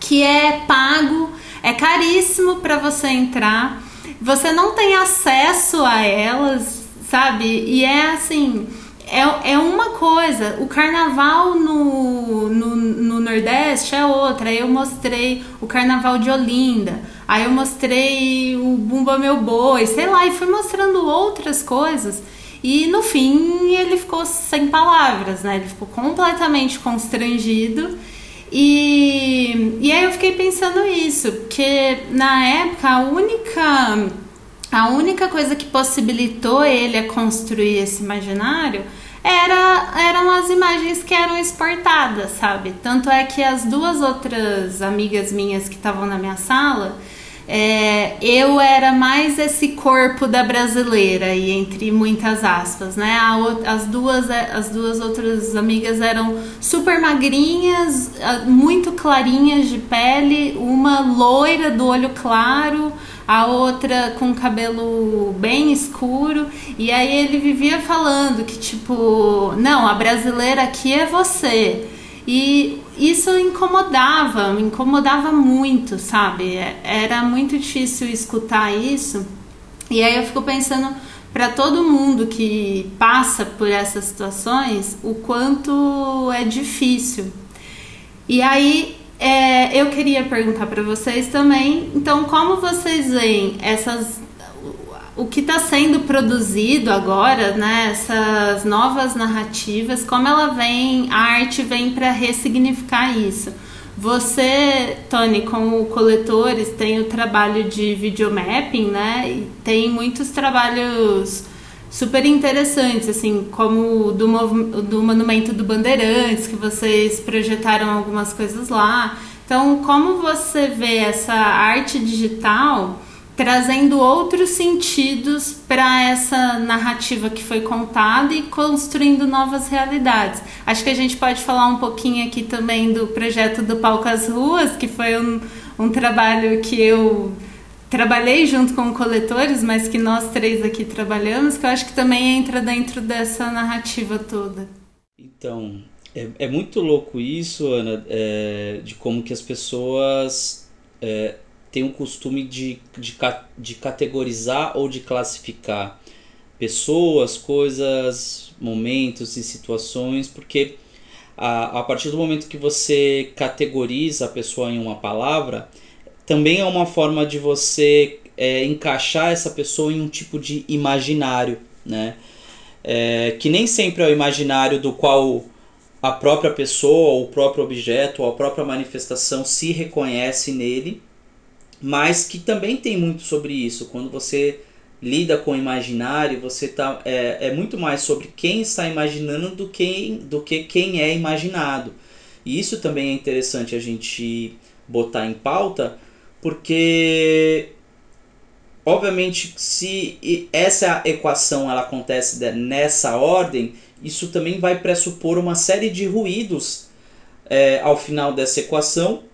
que é pago, é caríssimo para você entrar, você não tem acesso a elas, sabe? E é assim. É, é uma coisa, o carnaval no, no, no Nordeste é outra. Eu mostrei o carnaval de Olinda, aí eu mostrei o Bumba Meu Boi, sei lá, e fui mostrando outras coisas. E no fim ele ficou sem palavras, né? Ele ficou completamente constrangido. E, e aí eu fiquei pensando isso, porque na época a única, a única coisa que possibilitou ele a construir esse imaginário era, eram as imagens que eram exportadas, sabe? Tanto é que as duas outras amigas minhas que estavam na minha sala, é, eu era mais esse corpo da brasileira e entre muitas aspas, né? as duas as duas outras amigas eram super magrinhas, muito clarinhas de pele, uma loira do olho claro, a outra com cabelo bem escuro, e aí ele vivia falando que tipo, não, a brasileira aqui é você. E isso incomodava, me incomodava muito, sabe? Era muito difícil escutar isso. E aí eu fico pensando para todo mundo que passa por essas situações o quanto é difícil. E aí é, eu queria perguntar para vocês também, então como vocês veem essas o que está sendo produzido agora, né, essas novas narrativas, como ela vem, a arte vem para ressignificar isso. Você, Tony, como coletores, tem o trabalho de videomapping, né? E tem muitos trabalhos super interessantes, assim, como do, do Monumento do Bandeirantes, que vocês projetaram algumas coisas lá. Então, como você vê essa arte digital trazendo outros sentidos para essa narrativa que foi contada e construindo novas realidades. Acho que a gente pode falar um pouquinho aqui também do projeto do Palco às Ruas, que foi um, um trabalho que eu trabalhei junto com coletores, mas que nós três aqui trabalhamos, que eu acho que também entra dentro dessa narrativa toda. Então, é, é muito louco isso, Ana, é, de como que as pessoas é, tem um costume de, de, de categorizar ou de classificar pessoas, coisas, momentos e situações, porque a, a partir do momento que você categoriza a pessoa em uma palavra, também é uma forma de você é, encaixar essa pessoa em um tipo de imaginário, né? É, que nem sempre é o imaginário do qual a própria pessoa, ou o próprio objeto, ou a própria manifestação se reconhece nele, mas que também tem muito sobre isso. Quando você lida com o imaginário, você tá, é, é muito mais sobre quem está imaginando do que, do que quem é imaginado. E isso também é interessante a gente botar em pauta, porque obviamente se essa equação ela acontece nessa ordem, isso também vai pressupor uma série de ruídos é, ao final dessa equação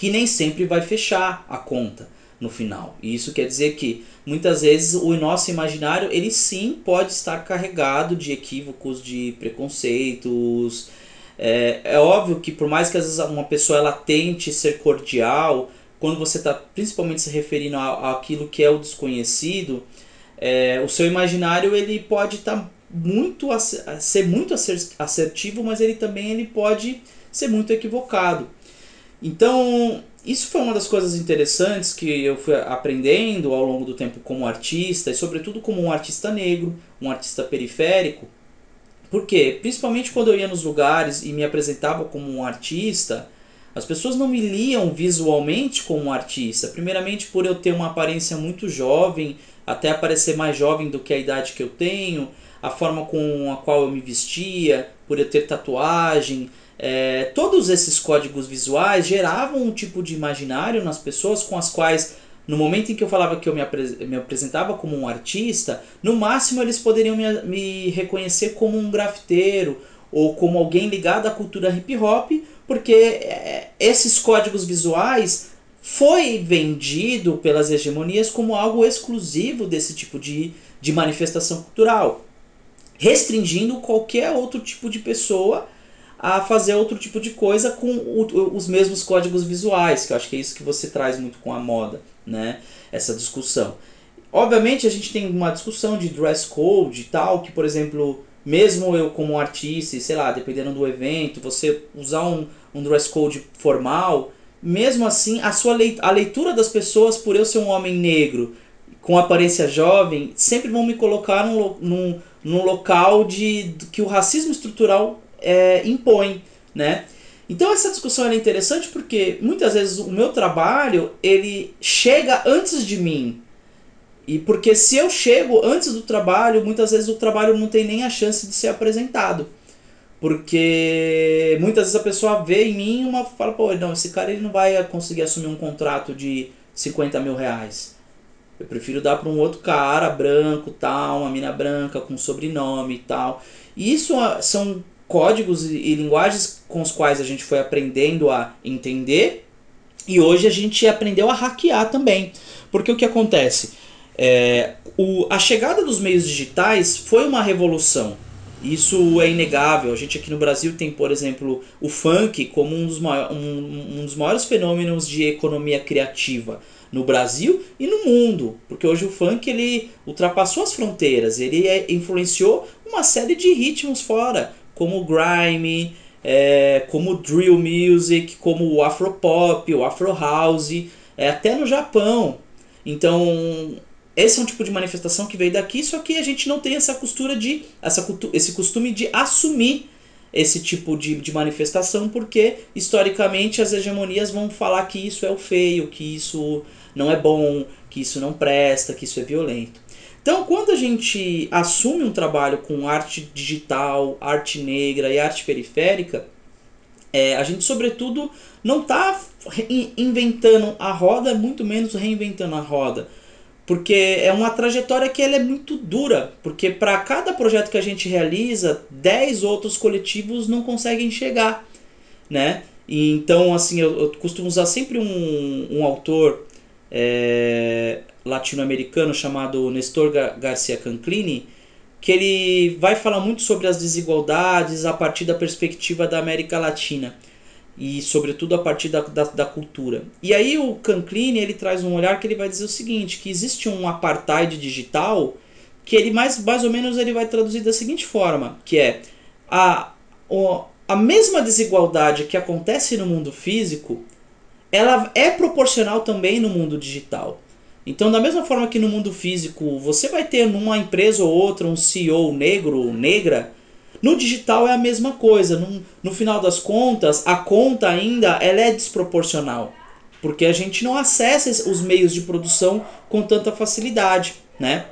que nem sempre vai fechar a conta no final. E isso quer dizer que muitas vezes o nosso imaginário ele sim pode estar carregado de equívocos, de preconceitos. É, é óbvio que por mais que às vezes uma pessoa ela tente ser cordial, quando você está principalmente se referindo àquilo que é o desconhecido, é, o seu imaginário ele pode estar tá muito ser muito assertivo, mas ele também ele pode ser muito equivocado. Então, isso foi uma das coisas interessantes que eu fui aprendendo ao longo do tempo como artista, e sobretudo como um artista negro, um artista periférico. Porque, principalmente quando eu ia nos lugares e me apresentava como um artista, as pessoas não me liam visualmente como um artista. Primeiramente por eu ter uma aparência muito jovem, até parecer mais jovem do que a idade que eu tenho, a forma com a qual eu me vestia, por eu ter tatuagem, é, todos esses códigos visuais geravam um tipo de imaginário nas pessoas com as quais, no momento em que eu falava que eu me, me apresentava como um artista, no máximo eles poderiam me, me reconhecer como um grafiteiro ou como alguém ligado à cultura hip hop, porque é, esses códigos visuais foi vendido pelas hegemonias como algo exclusivo desse tipo de, de manifestação cultural, restringindo qualquer outro tipo de pessoa a fazer outro tipo de coisa com o, os mesmos códigos visuais, que eu acho que é isso que você traz muito com a moda, né? Essa discussão. Obviamente a gente tem uma discussão de dress code e tal, que por exemplo, mesmo eu como artista, sei lá, dependendo do evento, você usar um, um dress code formal, mesmo assim a sua leitura, a leitura das pessoas por eu ser um homem negro com aparência jovem, sempre vão me colocar num, num, num local de que o racismo estrutural é, impõe, né? Então essa discussão é interessante porque muitas vezes o meu trabalho ele chega antes de mim. E porque se eu chego antes do trabalho, muitas vezes o trabalho não tem nem a chance de ser apresentado. Porque muitas vezes a pessoa vê em mim uma fala, pô, não, esse cara ele não vai conseguir assumir um contrato de 50 mil reais. Eu prefiro dar para um outro cara branco, tal, uma mina branca com sobrenome e tal. E isso são códigos e, linguagens com os quais a gente foi aprendendo a entender e hoje a gente aprendeu a hackear também. Porque o que acontece? É, o, a chegada dos meios digitais foi uma revolução. Isso é inegável. A gente aqui no Brasil tem, por exemplo, o funk como um dos, maiores, um, um dos maiores fenômenos de economia criativa no Brasil e no mundo, porque hoje o funk ele ultrapassou as fronteiras, ele é, influenciou uma série de ritmos fora como o grime, é, como o drill music, como o afropop, o afro house, é, até no Japão. Então, esse é um tipo de manifestação que veio daqui, só que a gente não tem essa costura de essa, esse costume de assumir esse tipo de, de manifestação, porque historicamente as hegemonias vão falar que isso é o feio, que isso não é bom, que isso não presta, que isso é violento. Então, quando a gente assume um trabalho com arte digital, arte negra e arte periférica, é, a gente, sobretudo, não está inventando a roda, muito menos reinventando a roda. Porque é uma trajetória que ela é muito dura, porque para cada projeto que a gente realiza, 10 outros coletivos não conseguem chegar, né? E então, assim, eu, eu costumo usar sempre um, um autor é, latino-americano chamado Nestor Garcia Canclini, que ele vai falar muito sobre as desigualdades a partir da perspectiva da América Latina e sobretudo a partir da, da, da, cultura. E aí o Canclini ele traz um olhar que ele vai dizer o seguinte, que existe um apartheid digital que ele mais, mais ou menos ele vai traduzir da seguinte forma, que é a, a mesma desigualdade que acontece no mundo físico, ela é proporcional também no mundo digital. Então, da mesma forma que no mundo físico você vai ter numa empresa ou outra um CEO negro ou negra, no digital é a mesma coisa. No, no final das contas, a conta ainda ela é desproporcional. Porque a gente não acessa os meios de produção com tanta facilidade, né?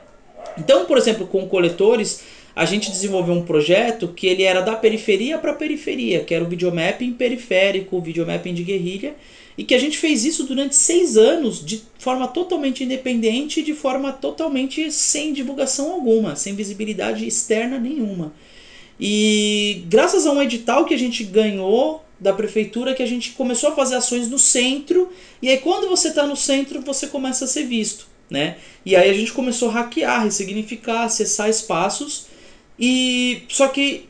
Então, por exemplo, com coletores, a gente desenvolveu um projeto que ele era da periferia para periferia, que era o videomapping periférico, o videomapping de guerrilha, e que a gente fez isso durante seis anos de forma totalmente independente, de forma totalmente sem divulgação alguma, sem visibilidade externa nenhuma. E graças a um edital que a gente ganhou da prefeitura, que a gente começou a fazer ações no centro, e aí quando você está no centro, você começa a ser visto. Né? E aí a gente começou a hackear, ressignificar, acessar espaços, e só que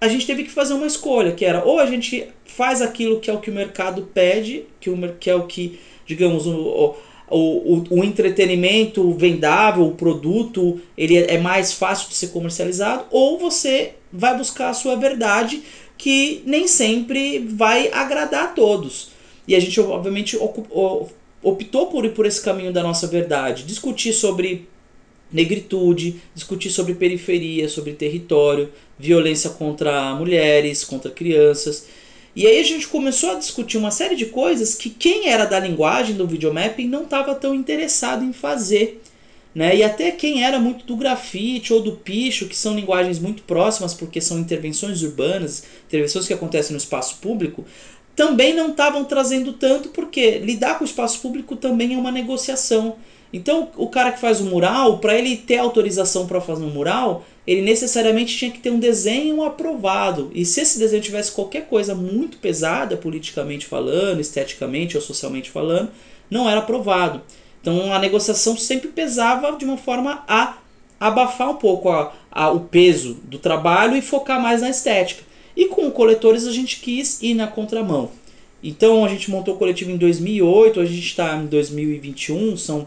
a gente teve que fazer uma escolha, que era ou a gente faz aquilo que é o que o mercado pede, que, o, que é o que, digamos, o, o, o, o entretenimento vendável, o produto, ele é mais fácil de ser comercializado, ou você vai buscar a sua verdade, que nem sempre vai agradar a todos. E a gente, obviamente, optou por ir por esse caminho da nossa verdade, discutir sobre negritude, discutir sobre periferia, sobre território, violência contra mulheres, contra crianças. E aí a gente começou a discutir uma série de coisas que quem era da linguagem do videomapping não estava tão interessado em fazer. Né? E até quem era muito do grafite ou do picho, que são linguagens muito próximas porque são intervenções urbanas, intervenções que acontecem no espaço público, também não estavam trazendo tanto porque lidar com o espaço público também é uma negociação. Então, o cara que faz o mural, para ele ter autorização para fazer um mural, ele necessariamente tinha que ter um desenho aprovado. E se esse desenho tivesse qualquer coisa muito pesada, politicamente falando, esteticamente ou socialmente falando, não era aprovado. Então, a negociação sempre pesava de uma forma a abafar um pouco a, a, o peso do trabalho e focar mais na estética. E com coletores a gente quis ir na contramão. Então a gente montou o coletivo em 2008, a gente está em 2021, são,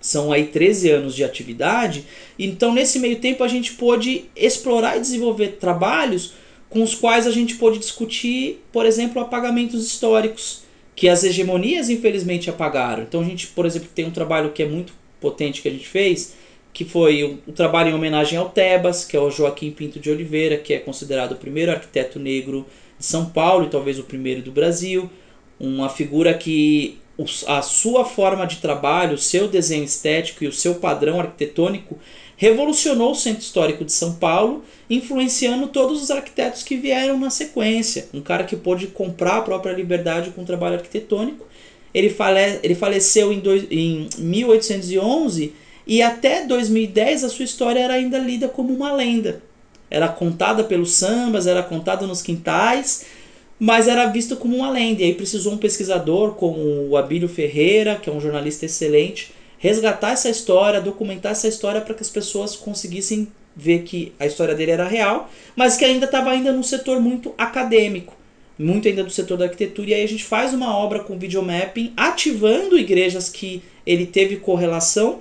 são aí 13 anos de atividade. Então nesse meio tempo a gente pôde explorar e desenvolver trabalhos com os quais a gente pôde discutir, por exemplo, apagamentos históricos, que as hegemonias infelizmente apagaram. Então a gente, por exemplo, tem um trabalho que é muito potente que a gente fez, que foi o, o trabalho em homenagem ao Tebas, que é o Joaquim Pinto de Oliveira, que é considerado o primeiro arquiteto negro de São Paulo e talvez o primeiro do Brasil. Uma figura que a sua forma de trabalho, o seu desenho estético e o seu padrão arquitetônico revolucionou o centro histórico de São Paulo, influenciando todos os arquitetos que vieram na sequência. Um cara que pôde comprar a própria liberdade com o trabalho arquitetônico. Ele, fale, ele faleceu em, dois, em 1811 e até 2010 a sua história era ainda lida como uma lenda. Era contada pelos sambas, era contada nos quintais, mas era visto como uma lenda. E aí precisou um pesquisador como o Abílio Ferreira, que é um jornalista excelente, resgatar essa história, documentar essa história para que as pessoas conseguissem ver que a história dele era real, mas que ainda estava ainda num setor muito acadêmico, muito ainda do setor da arquitetura. E aí a gente faz uma obra com videomapping, ativando igrejas que ele teve correlação,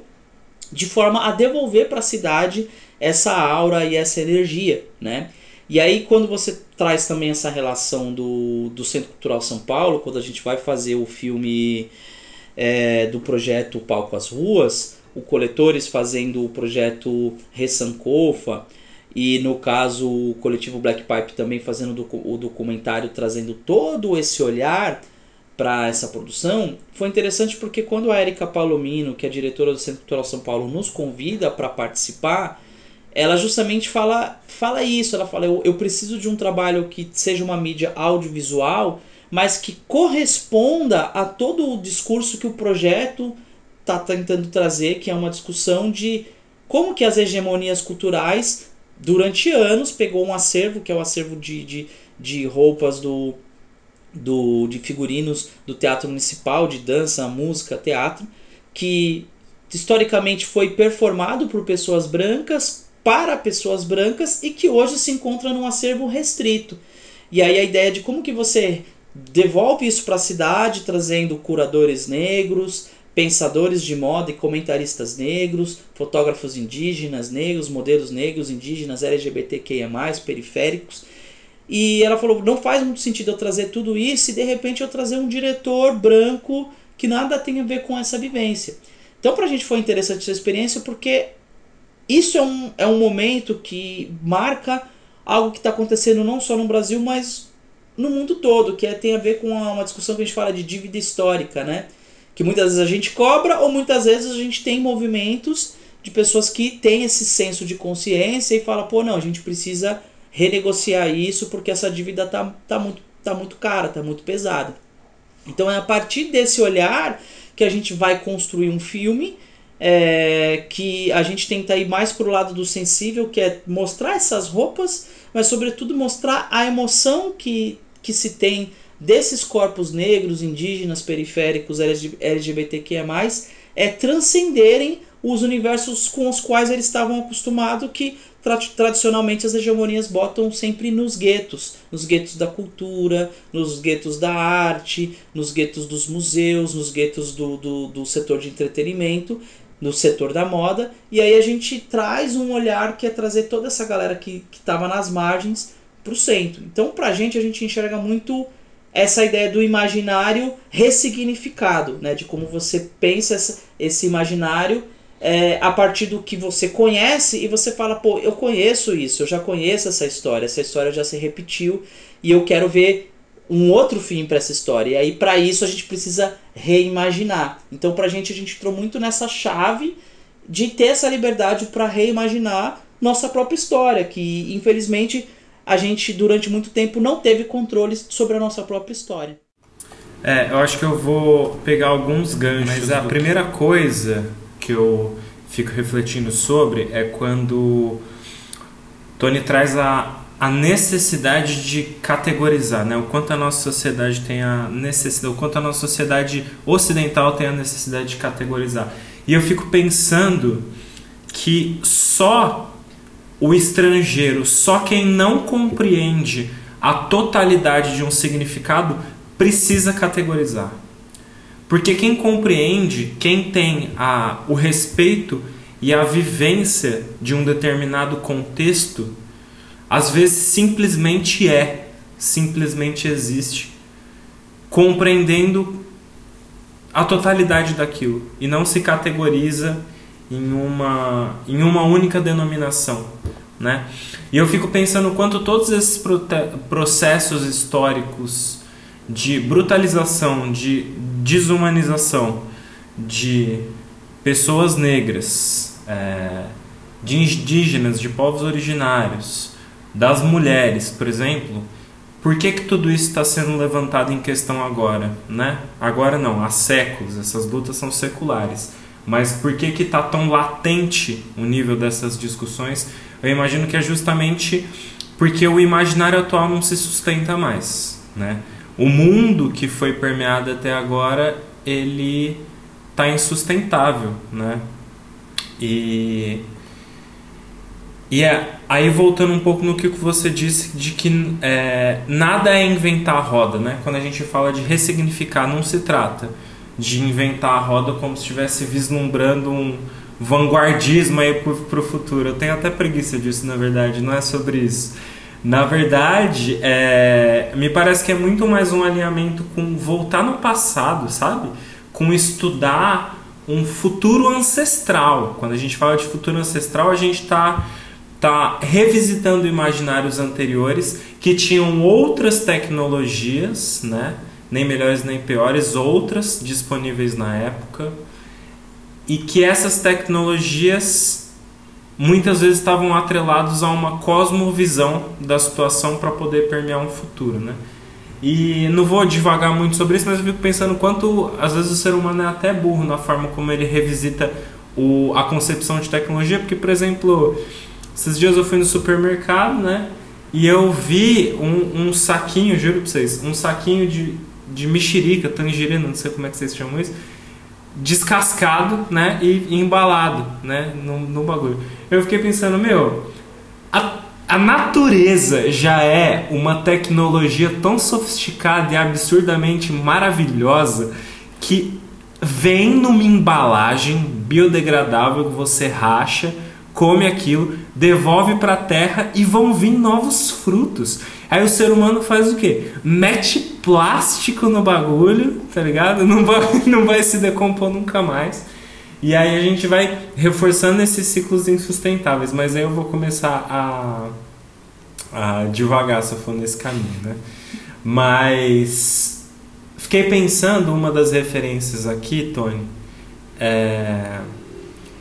de forma a devolver para a cidade essa aura e essa energia, né? E aí quando você traz também essa relação do, do Centro Cultural São Paulo, quando a gente vai fazer o filme é, do projeto Palco às Ruas, o Coletores fazendo o projeto Ressancofa e no caso o coletivo Black Pipe também fazendo o documentário trazendo todo esse olhar para essa produção, foi interessante porque quando a Erika Palomino, que é diretora do Centro Cultural São Paulo, nos convida para participar, ela justamente fala, fala isso, ela fala, eu, eu preciso de um trabalho que seja uma mídia audiovisual, mas que corresponda a todo o discurso que o projeto está tentando trazer, que é uma discussão de como que as hegemonias culturais, durante anos, pegou um acervo, que é o acervo de, de, de roupas do, do, de figurinos do Teatro Municipal, de dança, música, teatro, que historicamente foi performado por pessoas brancas, para pessoas brancas e que hoje se encontra num acervo restrito. E aí a ideia de como que você devolve isso para a cidade, trazendo curadores negros, pensadores de moda e comentaristas negros, fotógrafos indígenas negros, modelos negros, indígenas, LGBTQIA+, periféricos. E ela falou, não faz muito sentido eu trazer tudo isso e de repente eu trazer um diretor branco que nada tem a ver com essa vivência. Então para a gente foi interessante essa experiência porque isso é um, é um momento que marca algo que está acontecendo não só no Brasil, mas no mundo todo, que é, tem a ver com uma discussão que a gente fala de dívida histórica, né? Que muitas vezes a gente cobra ou muitas vezes a gente tem movimentos de pessoas que têm esse senso de consciência e fala, pô, não, a gente precisa renegociar isso porque essa dívida tá, tá, muito, tá muito cara, tá muito pesada. Então é a partir desse olhar que a gente vai construir um filme é, que a gente tenta ir mais pro lado do sensível, que é mostrar essas roupas, mas sobretudo mostrar a emoção que, que se tem desses corpos negros, indígenas, periféricos, LGBTQIA+, é transcenderem os universos com os quais eles estavam acostumados, que tra tradicionalmente as hegemonias botam sempre nos guetos, nos guetos da cultura, nos guetos da arte, nos guetos dos museus, nos guetos do, do, do setor de entretenimento, no setor da moda, e aí a gente traz um olhar que é trazer toda essa galera que estava nas margens para o centro. Então, para a gente, a gente enxerga muito essa ideia do imaginário ressignificado, né? de como você pensa essa, esse imaginário é, a partir do que você conhece e você fala, pô, eu conheço isso, eu já conheço essa história, essa história já se repetiu e eu quero ver um outro fim para essa história. E aí, para isso, a gente precisa reimaginar. Então, para a gente, a gente entrou muito nessa chave de ter essa liberdade para reimaginar nossa própria história, que infelizmente a gente durante muito tempo não teve controle sobre a nossa própria história. É, eu acho que eu vou pegar alguns ganchos. Mas a primeira coisa que eu fico refletindo sobre é quando Tony traz a, a necessidade de categorizar, né? O quanto a nossa sociedade tem a necessidade, o quanto a nossa sociedade ocidental tem a necessidade de categorizar. E eu fico pensando que só o estrangeiro, só quem não compreende a totalidade de um significado precisa categorizar. Porque quem compreende, quem tem a, o respeito e a vivência de um determinado contexto, às vezes simplesmente é, simplesmente existe, compreendendo a totalidade daquilo e não se categoriza em uma, em uma única denominação. Né? E eu fico pensando quanto todos esses processos históricos de brutalização, de desumanização de pessoas negras, é, de indígenas, de povos originários, das mulheres, por exemplo, por que, que tudo isso está sendo levantado em questão agora? Né? Agora não, há séculos, essas lutas são seculares. Mas por que está tão latente o nível dessas discussões? Eu imagino que é justamente porque o imaginário atual não se sustenta mais, né? O mundo que foi permeado até agora, ele está insustentável, né? E e é, aí voltando um pouco no que você disse de que é, nada é inventar a roda, né? Quando a gente fala de ressignificar, não se trata de inventar a roda como se estivesse vislumbrando um vanguardismo aí para o futuro. Eu tenho até preguiça disso, na verdade, não é sobre isso. Na verdade, é, me parece que é muito mais um alinhamento com voltar no passado, sabe? Com estudar um futuro ancestral. Quando a gente fala de futuro ancestral, a gente está tá revisitando imaginários anteriores que tinham outras tecnologias, né? nem melhores nem piores, outras disponíveis na época, e que essas tecnologias muitas vezes estavam atrelados a uma cosmovisão da situação para poder permear um futuro, né? E não vou devagar muito sobre isso, mas eu fico pensando quanto às vezes o ser humano é até burro na forma como ele revisita o, a concepção de tecnologia, porque por exemplo, esses dias eu fui no supermercado, né? E eu vi um, um saquinho, juro pra vocês, um saquinho de, de mexerica, tangerina, não sei como é que vocês chamam isso, descascado, né? E, embalado, né? No, no bagulho. Eu fiquei pensando, meu, a, a natureza já é uma tecnologia tão sofisticada e absurdamente maravilhosa que vem numa embalagem biodegradável que você racha come aquilo, devolve para a terra e vão vir novos frutos. Aí o ser humano faz o quê? Mete plástico no bagulho, tá ligado? Não vai, não vai se decompor nunca mais. E aí a gente vai reforçando esses ciclos insustentáveis. Mas aí eu vou começar a, a devagar se eu for nesse caminho, né? Mas fiquei pensando, uma das referências aqui, Tony, é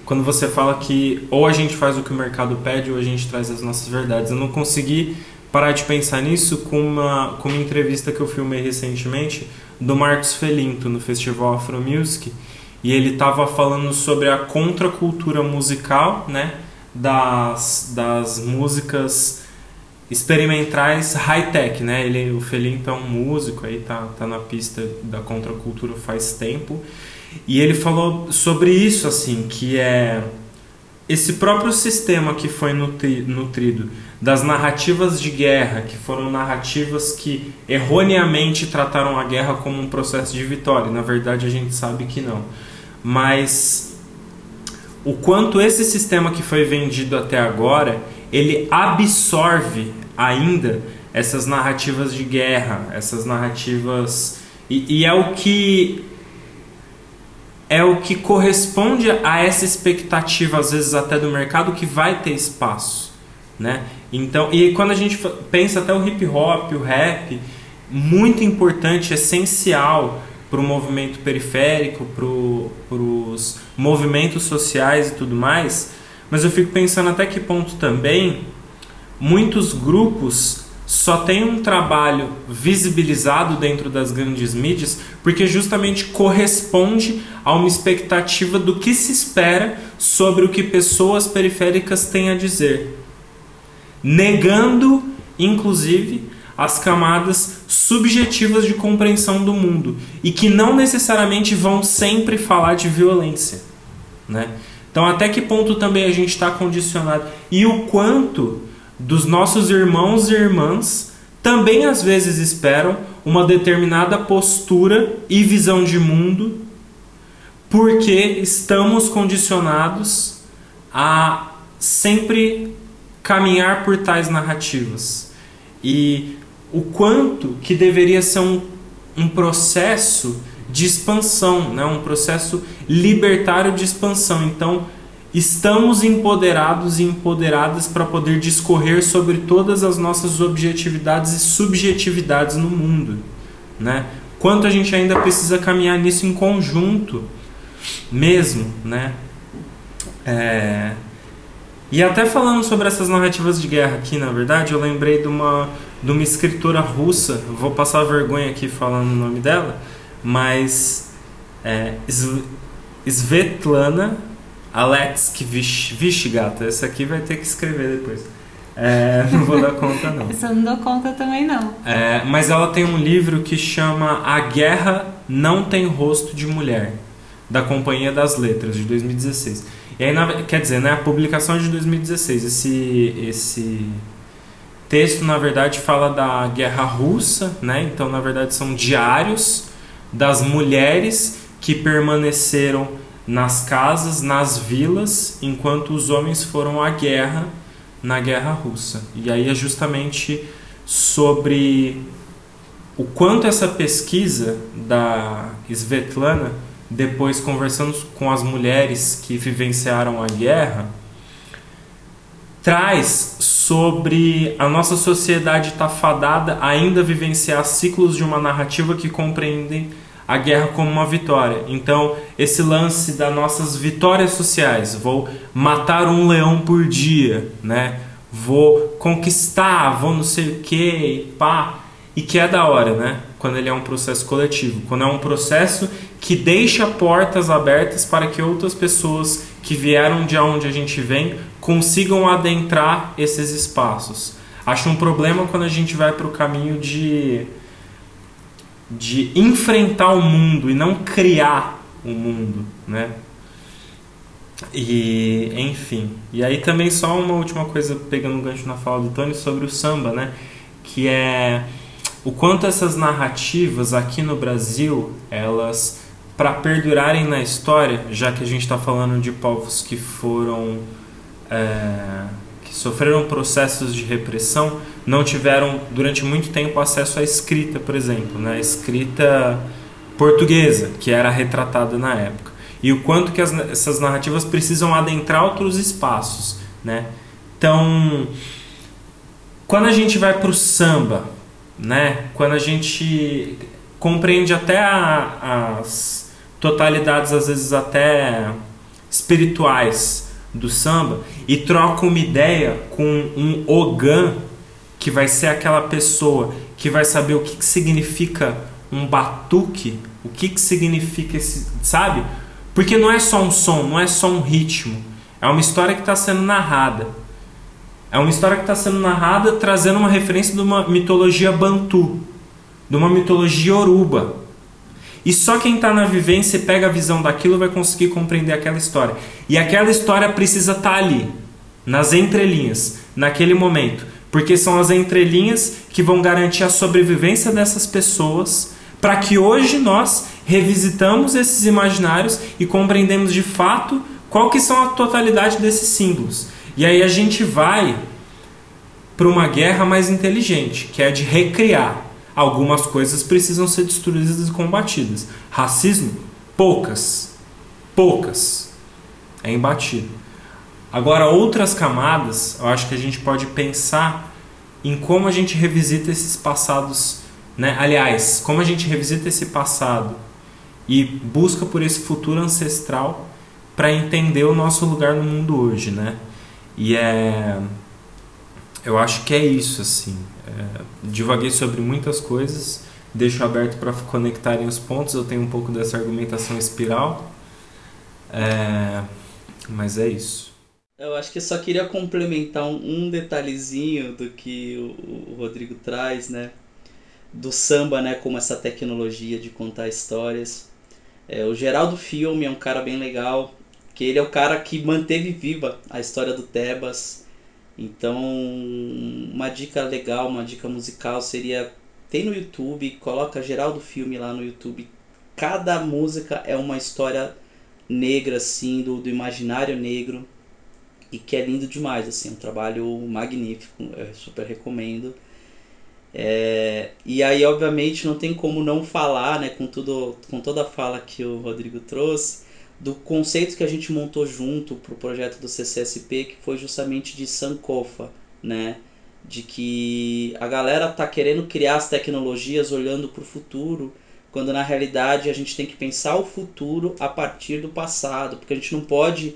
quando você fala que ou a gente faz o que o mercado pede ou a gente traz as nossas verdades. Eu não consegui parar de pensar nisso com uma, com uma entrevista que eu filmei recentemente do Marcos Felinto no Festival Afro Music e ele estava falando sobre a contracultura musical, né, das, das músicas experimentais high-tech, né? Ele, o Felinto é um músico aí tá, tá na pista da contracultura faz tempo e ele falou sobre isso, assim, que é esse próprio sistema que foi nutri, nutrido das narrativas de guerra, que foram narrativas que erroneamente trataram a guerra como um processo de vitória. Na verdade, a gente sabe que não. Mas o quanto esse sistema que foi vendido até agora, ele absorve ainda essas narrativas de guerra, essas narrativas e, e é o que é o que corresponde a essa expectativa, às vezes até do mercado, que vai ter espaço, né? Então, e quando a gente pensa até o hip hop, o rap, muito importante, essencial para o movimento periférico, para os movimentos sociais e tudo mais, mas eu fico pensando até que ponto também muitos grupos só tem um trabalho visibilizado dentro das grandes mídias porque justamente corresponde a uma expectativa do que se espera sobre o que pessoas periféricas têm a dizer, negando, inclusive, as camadas subjetivas de compreensão do mundo e que não necessariamente vão sempre falar de violência, né? Então, até que ponto também a gente está condicionado e o quanto dos nossos irmãos e irmãs também às vezes esperam uma determinada postura e visão de mundo, porque estamos condicionados a sempre caminhar por tais narrativas. E o quanto que deveria ser um, um processo de expansão, né? um processo libertário de expansão. Então, estamos empoderados e empoderadas para poder discorrer sobre todas as nossas objetividades e subjetividades no mundo, né? Quanto a gente ainda precisa caminhar nisso em conjunto, mesmo, né? É... E até falando sobre essas narrativas de guerra aqui, na verdade, eu lembrei de uma, de uma escritora russa, vou passar vergonha aqui falando o nome dela, mas é, Svetlana Alex vixe, vixe gata, essa aqui vai ter que escrever depois. É, não vou dar conta não. Essa eu não dou conta também não. É, mas ela tem um livro que chama A Guerra Não Tem Rosto de Mulher, da Companhia das Letras, de 2016. E aí, na, quer dizer, né, a publicação é de 2016. Esse, esse texto, na verdade, fala da Guerra Russa, né? Então, na verdade, são diários das mulheres que permaneceram nas casas, nas vilas, enquanto os homens foram à guerra na Guerra Russa. E aí é justamente sobre o quanto essa pesquisa da Svetlana, depois conversando com as mulheres que vivenciaram a guerra, traz sobre a nossa sociedade estar tá fadada ainda vivenciar ciclos de uma narrativa que compreendem a guerra como uma vitória. Então, esse lance das nossas vitórias sociais, vou matar um leão por dia, né? Vou conquistar, vou não sei o que, pá. E que é da hora, né? Quando ele é um processo coletivo, quando é um processo que deixa portas abertas para que outras pessoas que vieram de onde a gente vem consigam adentrar esses espaços. Acho um problema quando a gente vai para o caminho de de enfrentar o mundo e não criar o mundo, né? E, enfim. E aí também só uma última coisa, pegando um gancho na fala do Tony, sobre o samba, né? Que é o quanto essas narrativas aqui no Brasil, elas, para perdurarem na história, já que a gente está falando de povos que foram... É, sofreram processos de repressão não tiveram durante muito tempo acesso à escrita, por exemplo, né? escrita portuguesa, que era retratada na época. E o quanto que as, essas narrativas precisam adentrar outros espaços. Né? Então, quando a gente vai para o samba, né? quando a gente compreende até a, as totalidades, às vezes até espirituais do samba e troca uma ideia com um Ogan, que vai ser aquela pessoa que vai saber o que, que significa um batuque, o que, que significa esse. Sabe? Porque não é só um som, não é só um ritmo. É uma história que está sendo narrada. É uma história que está sendo narrada trazendo uma referência de uma mitologia bantu, de uma mitologia oruba. E só quem está na vivência e pega a visão daquilo vai conseguir compreender aquela história. E aquela história precisa estar tá ali, nas entrelinhas, naquele momento. Porque são as entrelinhas que vão garantir a sobrevivência dessas pessoas para que hoje nós revisitamos esses imaginários e compreendemos de fato qual que são a totalidade desses símbolos. E aí a gente vai para uma guerra mais inteligente, que é a de recriar algumas coisas precisam ser destruídas e combatidas. Racismo, poucas. Poucas. É imbatido. Agora, outras camadas, eu acho que a gente pode pensar em como a gente revisita esses passados, né? Aliás, como a gente revisita esse passado e busca por esse futuro ancestral para entender o nosso lugar no mundo hoje, né? E é eu acho que é isso assim. É, divaguei sobre muitas coisas, deixo aberto para conectarem os pontos. Eu tenho um pouco dessa argumentação espiral, é, mas é isso. Eu acho que só queria complementar um, um detalhezinho do que o, o, Rodrigo traz, né? Do samba, né? Como essa tecnologia de contar histórias. É, o Geraldo Filme é um cara bem legal, que ele é o cara que manteve viva a história do Tebas Então, uma dica legal, uma dica musical seria tem no YouTube, coloca Geraldo Filme lá no YouTube. Cada música é uma história negra assim, do, do imaginário negro e que é lindo demais, assim, um trabalho magnífico, eu super recomendo. É, e aí, obviamente, não tem como não falar, né, com, tudo, com toda a fala que o Rodrigo trouxe, do conceito que a gente montou junto para o projeto do CCSP, que foi justamente de Sankofa, né? De que a galera tá querendo criar as tecnologias olhando para o futuro, quando na realidade a gente tem que pensar o futuro a partir do passado, porque a gente não pode.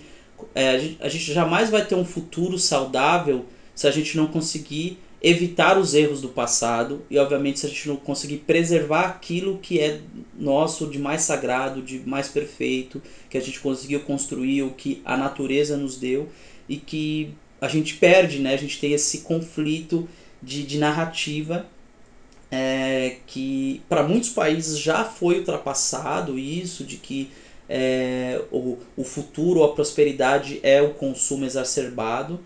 É, a, gente, a gente jamais vai ter um futuro saudável se a gente não conseguir evitar os erros do passado e, obviamente, se a gente não conseguir preservar aquilo que é nosso de mais sagrado, de mais perfeito, que a gente conseguiu construir, o que a natureza nos deu e que a gente perde, né? A gente tem esse conflito de, de narrativa é, que para muitos países já foi ultrapassado isso de que é, o, o futuro, a prosperidade é o consumo exacerbado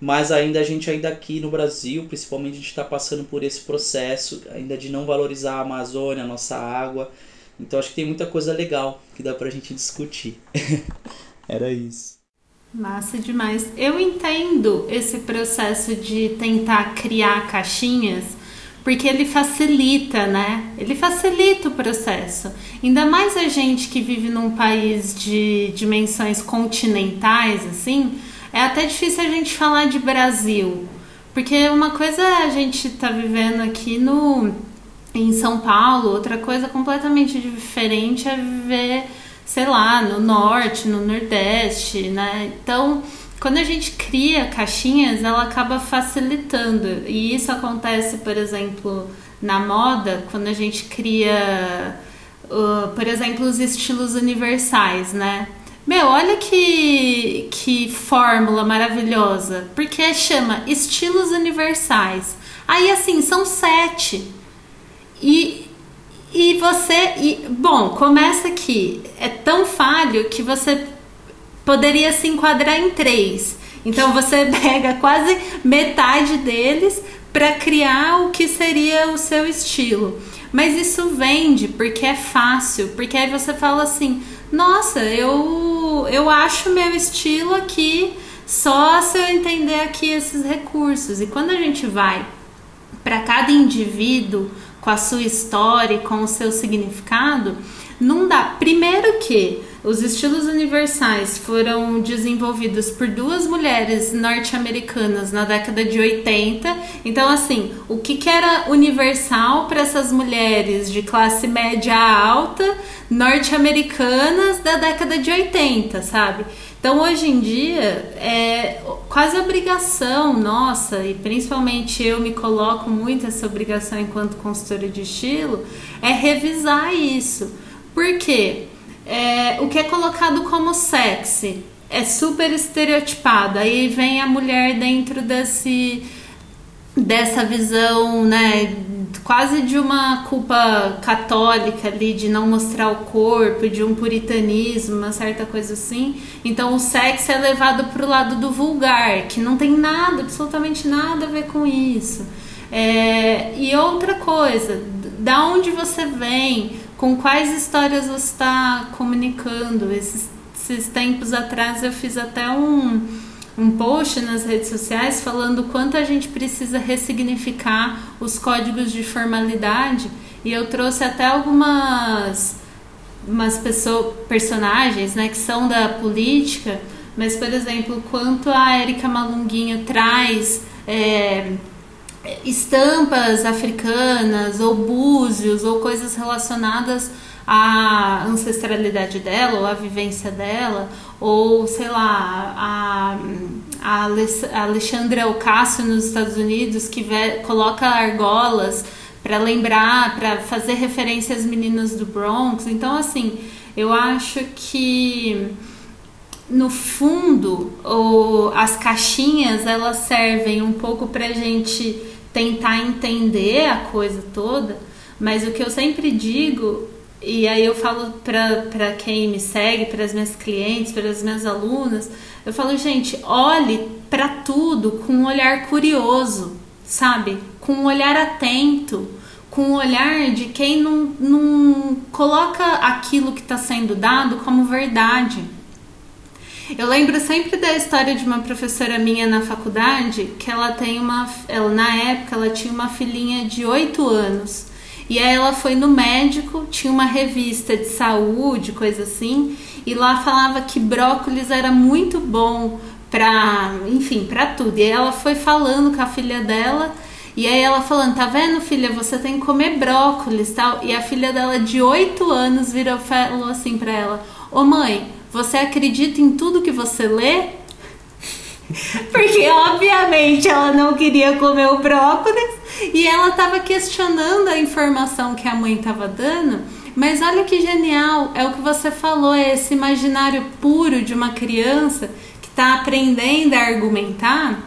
mas ainda a gente ainda aqui no Brasil, principalmente a gente está passando por esse processo ainda de não valorizar a Amazônia, a nossa água. Então acho que tem muita coisa legal que dá pra gente discutir. Era isso. Massa demais. Eu entendo esse processo de tentar criar caixinhas, porque ele facilita, né? Ele facilita o processo. Ainda mais a gente que vive num país de dimensões continentais, assim, é até difícil a gente falar de Brasil, porque uma coisa é a gente tá vivendo aqui no em São Paulo, outra coisa completamente diferente é viver, sei lá, no norte, no nordeste, né? Então, quando a gente cria caixinhas, ela acaba facilitando. E isso acontece, por exemplo, na moda, quando a gente cria, uh, por exemplo, os estilos universais, né? Meu, olha que, que fórmula maravilhosa. Porque chama estilos universais. Aí, assim, são sete. E, e você. E, bom, começa aqui. É tão falho que você poderia se enquadrar em três. Então você pega quase metade deles para criar o que seria o seu estilo. Mas isso vende porque é fácil, porque aí você fala assim: nossa, eu, eu acho meu estilo aqui só se eu entender aqui esses recursos. E quando a gente vai para cada indivíduo com a sua história e com o seu significado, não dá. Primeiro que os estilos universais foram desenvolvidos por duas mulheres norte-americanas na década de 80. Então, assim, o que, que era universal para essas mulheres de classe média alta norte-americanas da década de 80, sabe? Então, hoje em dia, é quase obrigação nossa, e principalmente eu me coloco muito essa obrigação enquanto consultora de estilo, é revisar isso. Por quê? É, o que é colocado como sexy é super estereotipado. Aí vem a mulher dentro desse dessa visão, né, quase de uma culpa católica ali de não mostrar o corpo, de um puritanismo, uma certa coisa assim. Então o sexo é levado para o lado do vulgar, que não tem nada, absolutamente nada a ver com isso. É, e outra coisa, da onde você vem, com quais histórias você está comunicando. Esses, esses, tempos atrás eu fiz até um, um post nas redes sociais falando quanto a gente precisa ressignificar os códigos de formalidade e eu trouxe até algumas umas pessoas, personagens né, que são da política, mas por exemplo, quanto a Erika Malunguinho traz é, estampas africanas ou búzios ou coisas relacionadas à ancestralidade dela ou à vivência dela ou sei lá a, a Alexandra Ocasio nos Estados Unidos que vê, coloca argolas para lembrar para fazer referência às meninas do Bronx. Então assim eu acho que no fundo, o, as caixinhas elas servem um pouco para gente tentar entender a coisa toda, mas o que eu sempre digo E aí eu falo para quem me segue, para as minhas clientes, para as minhas alunas, eu falo, gente, olhe para tudo com um olhar curioso, sabe? Com um olhar atento, com um olhar de quem não, não coloca aquilo que está sendo dado como verdade. Eu lembro sempre da história de uma professora minha na faculdade, que ela tem uma, ela na época ela tinha uma filhinha de 8 anos. E aí ela foi no médico, tinha uma revista de saúde, coisa assim, e lá falava que brócolis era muito bom para, enfim, para tudo. E aí ela foi falando com a filha dela, e aí ela falando, tá vendo, filha, você tem que comer brócolis, tal. E a filha dela de 8 anos virou falou assim para ela: "Ô mãe, você acredita em tudo que você lê?" Porque obviamente ela não queria comer o brócolis e ela estava questionando a informação que a mãe estava dando. Mas olha que genial, é o que você falou, é esse imaginário puro de uma criança que está aprendendo a argumentar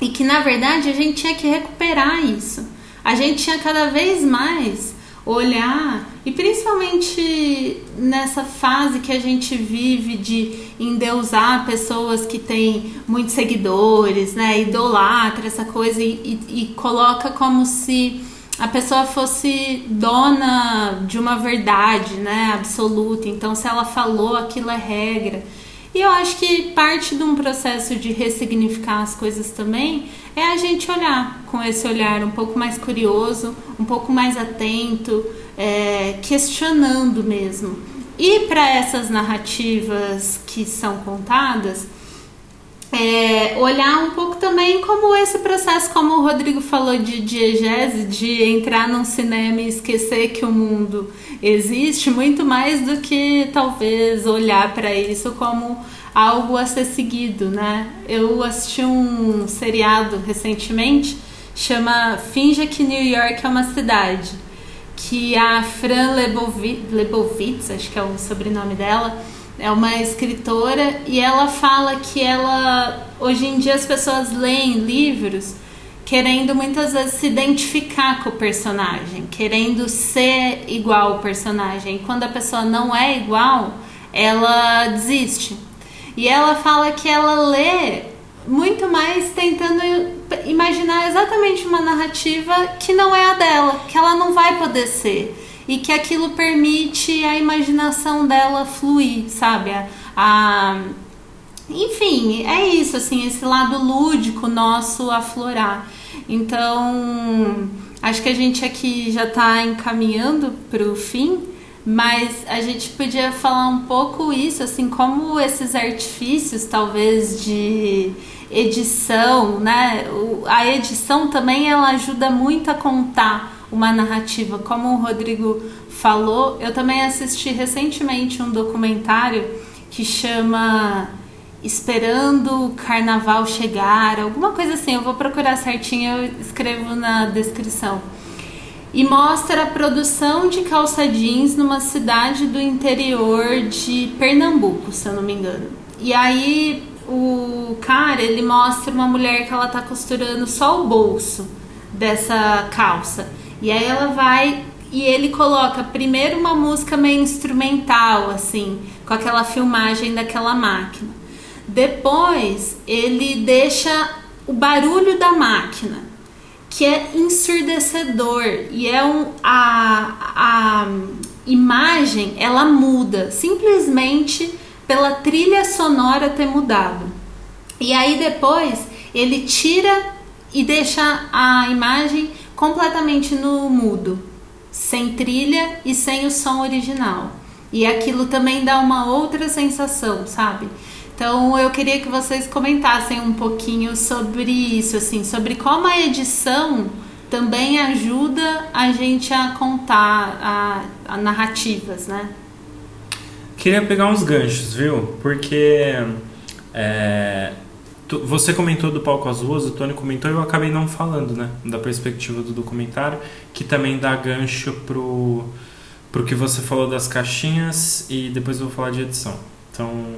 e que na verdade a gente tinha que recuperar isso. A gente tinha cada vez mais olhar e principalmente nessa fase que a gente vive de endeusar pessoas que têm muitos seguidores, né? Idolatra essa coisa e, e, e coloca como se a pessoa fosse dona de uma verdade, né, absoluta. Então, se ela falou, aquilo é regra. E eu acho que parte de um processo de ressignificar as coisas também é a gente olhar com esse olhar um pouco mais curioso, um pouco mais atento, é, questionando mesmo. E para essas narrativas que são contadas, é, olhar um pouco também como esse processo, como o Rodrigo falou de diegese, de entrar num cinema e esquecer que o mundo existe, muito mais do que talvez olhar para isso como algo a ser seguido, né? Eu assisti um seriado recentemente, chama Finja que New York é uma cidade, que a Fran Lebowitz, acho que é o sobrenome dela, é uma escritora e ela fala que ela hoje em dia as pessoas leem livros querendo muitas vezes se identificar com o personagem, querendo ser igual ao personagem. E quando a pessoa não é igual, ela desiste. E ela fala que ela lê muito mais tentando imaginar exatamente uma narrativa que não é a dela, que ela não vai poder ser e que aquilo permite a imaginação dela fluir, sabe? A, a, enfim, é isso, assim, esse lado lúdico nosso aflorar. Então, acho que a gente aqui já está encaminhando para o fim, mas a gente podia falar um pouco isso, assim, como esses artifícios, talvez, de edição, né? A edição também ela ajuda muito a contar uma narrativa. Como o Rodrigo falou, eu também assisti recentemente um documentário que chama Esperando o Carnaval Chegar, alguma coisa assim. Eu vou procurar certinho, eu escrevo na descrição. E mostra a produção de calça jeans numa cidade do interior de Pernambuco, se eu não me engano. E aí o cara, ele mostra uma mulher que ela tá costurando só o bolso dessa calça. E aí ela vai e ele coloca primeiro uma música meio instrumental, assim, com aquela filmagem daquela máquina. Depois ele deixa o barulho da máquina, que é ensurdecedor e é um, a, a imagem ela muda simplesmente pela trilha sonora ter mudado. E aí depois ele tira e deixa a imagem completamente no mudo, sem trilha e sem o som original. E aquilo também dá uma outra sensação, sabe? Então eu queria que vocês comentassem um pouquinho sobre isso, assim, sobre como a edição também ajuda a gente a contar a, a narrativas, né? Queria pegar uns ganchos, viu? Porque é, você comentou do palco às ruas, o Tony comentou e eu acabei não falando, né? Da perspectiva do documentário, que também dá gancho pro, pro que você falou das caixinhas e depois eu vou falar de edição. Então,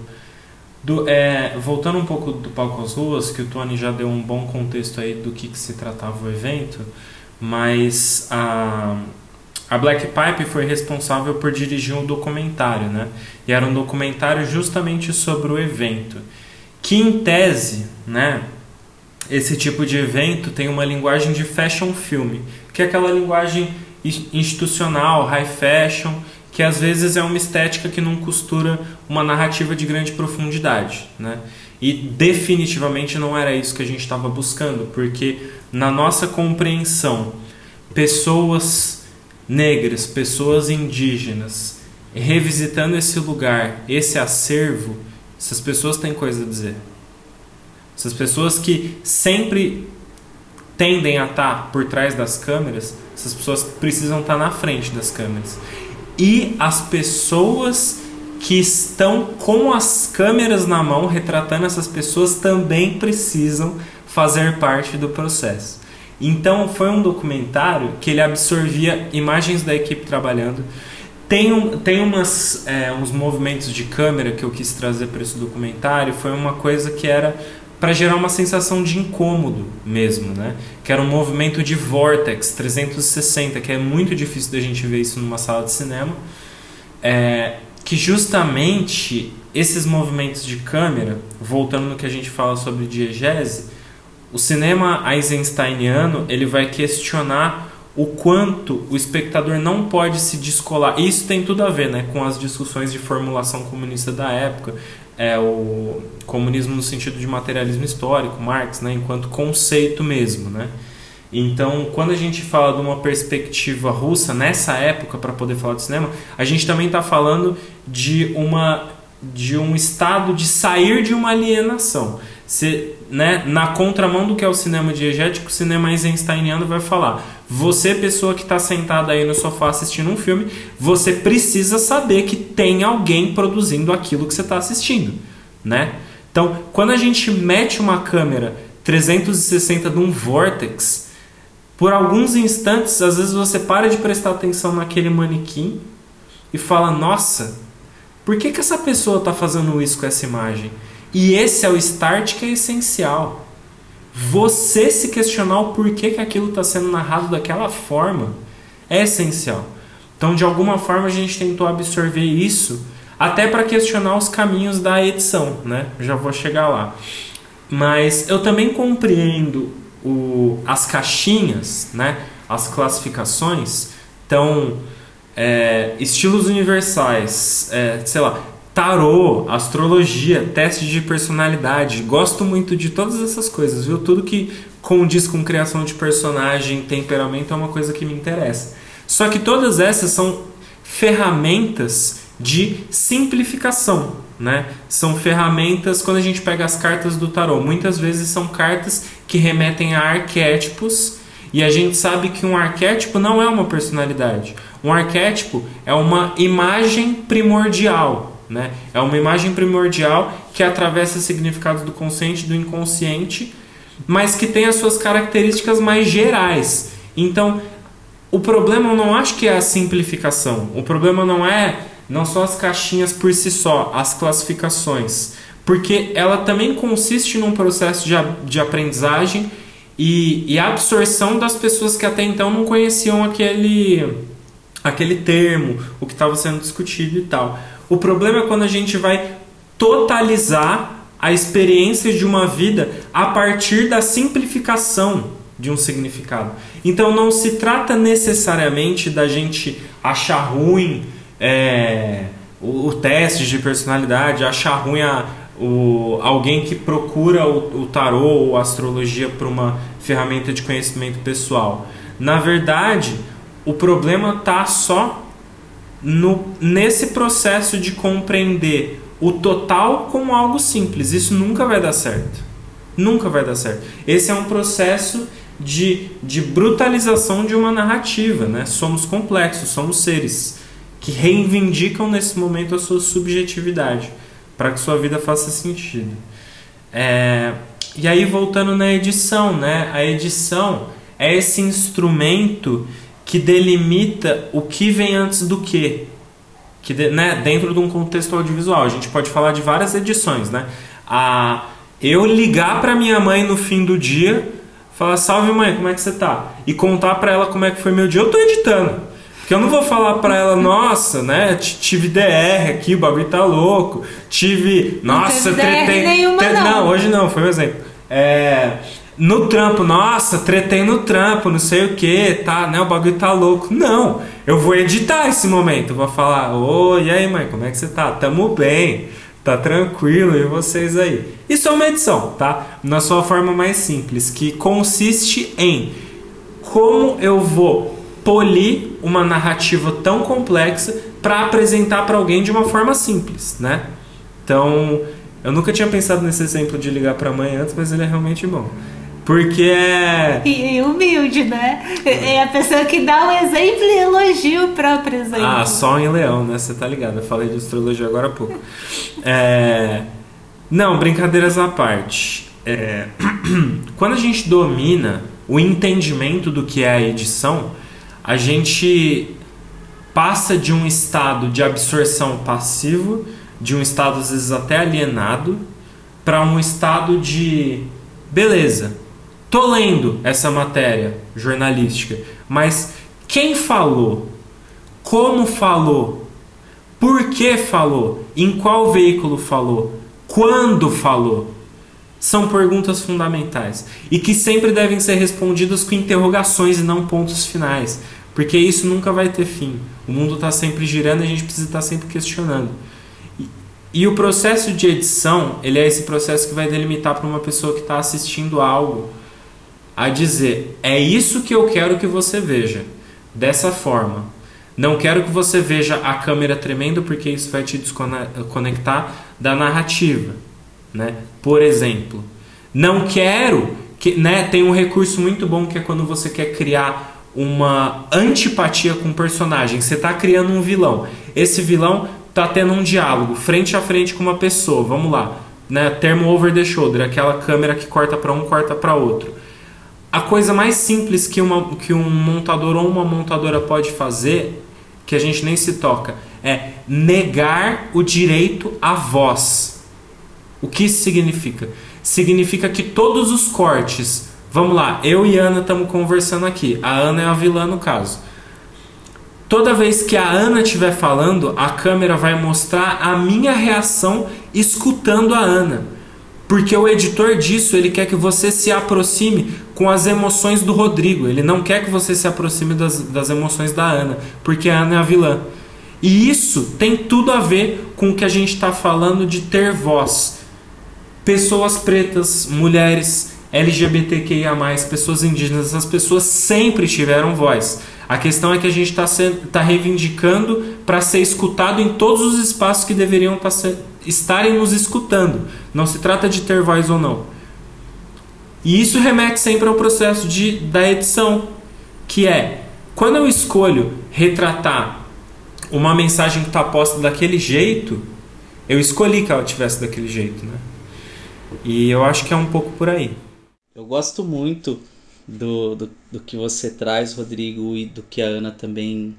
do, é, voltando um pouco do palco às ruas, que o Tony já deu um bom contexto aí do que, que se tratava o evento, mas a, a Black Pipe foi responsável por dirigir um documentário, né? E era um documentário justamente sobre o evento, que em tese, né? Esse tipo de evento tem uma linguagem de fashion film, que é aquela linguagem institucional, high fashion, que às vezes é uma estética que não costura uma narrativa de grande profundidade, né? E definitivamente não era isso que a gente estava buscando, porque na nossa compreensão, pessoas negras, pessoas indígenas, revisitando esse lugar, esse acervo, essas pessoas têm coisa a dizer. Essas pessoas que sempre tendem a estar por trás das câmeras, essas pessoas precisam estar na frente das câmeras. E as pessoas que estão com as câmeras na mão retratando essas pessoas também precisam fazer parte do processo. Então foi um documentário que ele absorvia imagens da equipe trabalhando. Tem, um, tem umas, é, uns movimentos de câmera que eu quis trazer para esse documentário. Foi uma coisa que era para gerar uma sensação de incômodo mesmo, né? Que era um movimento de vortex 360, que é muito difícil da gente ver isso numa sala de cinema. É, que justamente esses movimentos de câmera, voltando no que a gente fala sobre diegese, o cinema eisensteiniano ele vai questionar o quanto o espectador não pode se descolar. Isso tem tudo a ver né, com as discussões de formulação comunista da época, é o comunismo no sentido de materialismo histórico, Marx, né, enquanto conceito mesmo, né? Então, quando a gente fala de uma perspectiva russa nessa época para poder falar de cinema, a gente também está falando de uma de um estado de sair de uma alienação. Se, né, na contramão do que é o cinema diegético, o cinema eisensteiniano vai falar: você, pessoa que está sentada aí no sofá assistindo um filme, você precisa saber que tem alguém produzindo aquilo que você está assistindo, né? Então, quando a gente mete uma câmera 360 num vortex, por alguns instantes, às vezes você para de prestar atenção naquele manequim e fala: Nossa, por que, que essa pessoa está fazendo isso com essa imagem? E esse é o start que é essencial. Você se questionar o porquê que aquilo está sendo narrado daquela forma é essencial. Então, de alguma forma, a gente tentou absorver isso até para questionar os caminhos da edição, né? Já vou chegar lá. Mas eu também compreendo o, as caixinhas, né? As classificações. Então, é, estilos universais, é, sei lá, tarô, astrologia, teste de personalidade. Gosto muito de todas essas coisas, viu? Tudo que condiz com criação de personagem, temperamento é uma coisa que me interessa. Só que todas essas são ferramentas de simplificação, né? São ferramentas quando a gente pega as cartas do tarô, muitas vezes são cartas que remetem a arquétipos e a gente sabe que um arquétipo não é uma personalidade. Um arquétipo é uma imagem primordial, né? É uma imagem primordial que atravessa significados do consciente e do inconsciente, mas que tem as suas características mais gerais. Então, o problema eu não acho que é a simplificação. O problema não é não são as caixinhas por si só, as classificações, porque ela também consiste num processo de, de aprendizagem e, e absorção das pessoas que até então não conheciam aquele aquele termo, o que estava sendo discutido e tal. O problema é quando a gente vai totalizar a experiência de uma vida a partir da simplificação de um significado. Então não se trata necessariamente da gente achar ruim é, o, o, teste de personalidade, achar ruim a, o, alguém que procura o, o tarô ou a astrologia para uma ferramenta de conhecimento pessoal. Na verdade, o problema está só no, nesse processo de compreender o total como algo simples. Isso nunca vai dar certo. Nunca vai dar certo. Esse é um processo de, de brutalização de uma narrativa. Né? Somos complexos, somos seres que reivindicam nesse momento a sua subjetividade para que sua vida faça sentido. É, e aí voltando na edição, né? A edição é esse instrumento que delimita o que vem antes do que. que de, né, dentro de um contexto audiovisual. A gente pode falar de várias edições. Né? A, eu ligar para minha mãe no fim do dia, falar: Salve mãe, como é que você tá? E contar para ela como é que foi meu dia. Eu tô editando. Porque eu não vou falar pra ela, nossa, né? Tive DR aqui, o bagulho tá louco. Tive. Nossa, não teve tretei. Nenhuma, não, hoje não, foi um exemplo. É. No trampo, nossa, tretei no trampo, não sei o que, tá, né? O bagulho tá louco. Não, eu vou editar esse momento. Vou falar, oi, e aí, mãe, como é que você tá? Tamo bem, tá tranquilo, e vocês aí? Isso é uma edição, tá? Na sua forma mais simples, que consiste em como eu vou polir uma narrativa tão complexa para apresentar para alguém de uma forma simples, né? Então, eu nunca tinha pensado nesse exemplo de ligar para mãe antes, mas ele é realmente bom. Porque é E, humilde, né? É a pessoa que dá o exemplo e elogia o próprio exemplo. Ah, Sol em Leão, né? Você tá ligado? Eu falei de astrologia agora há pouco. É... Não, brincadeiras à parte. É... Quando a gente domina o entendimento do que é a edição, a gente passa de um estado de absorção passivo, de um estado às vezes até alienado, para um estado de beleza. Tô lendo essa matéria jornalística, mas quem falou? Como falou? Por que falou? Em qual veículo falou? Quando falou? São perguntas fundamentais e que sempre devem ser respondidas com interrogações e não pontos finais, porque isso nunca vai ter fim. O mundo está sempre girando e a gente precisa estar sempre questionando. E, e o processo de edição, ele é esse processo que vai delimitar para uma pessoa que está assistindo algo a dizer: é isso que eu quero que você veja, dessa forma. Não quero que você veja a câmera tremendo porque isso vai te desconectar da narrativa, né? Por exemplo, não quero que, né, tem um recurso muito bom que é quando você quer criar uma antipatia com o personagem. Você está criando um vilão. Esse vilão tá tendo um diálogo frente a frente com uma pessoa. Vamos lá, né? Termo over the shoulder, aquela câmera que corta para um, corta para outro. A coisa mais simples que, uma, que um montador ou uma montadora pode fazer, que a gente nem se toca, é negar o direito à voz. O que isso significa? Significa que todos os cortes. Vamos lá, eu e Ana estamos conversando aqui. A Ana é a vilã no caso. Toda vez que a Ana estiver falando, a câmera vai mostrar a minha reação escutando a Ana. Porque o editor disso, ele quer que você se aproxime com as emoções do Rodrigo. Ele não quer que você se aproxime das, das emoções da Ana, porque a Ana é a vilã. E isso tem tudo a ver com o que a gente está falando de ter voz. Pessoas pretas, mulheres, LGBTQIA, pessoas indígenas, essas pessoas sempre tiveram voz. A questão é que a gente está tá reivindicando para ser escutado em todos os espaços que deveriam tá ser, estarem nos escutando. Não se trata de ter voz ou não. E isso remete sempre ao processo de, da edição, que é quando eu escolho retratar uma mensagem que está posta daquele jeito, eu escolhi que ela tivesse daquele jeito, né? E eu acho que é um pouco por aí. Eu gosto muito do, do, do que você traz, Rodrigo, e do que a Ana também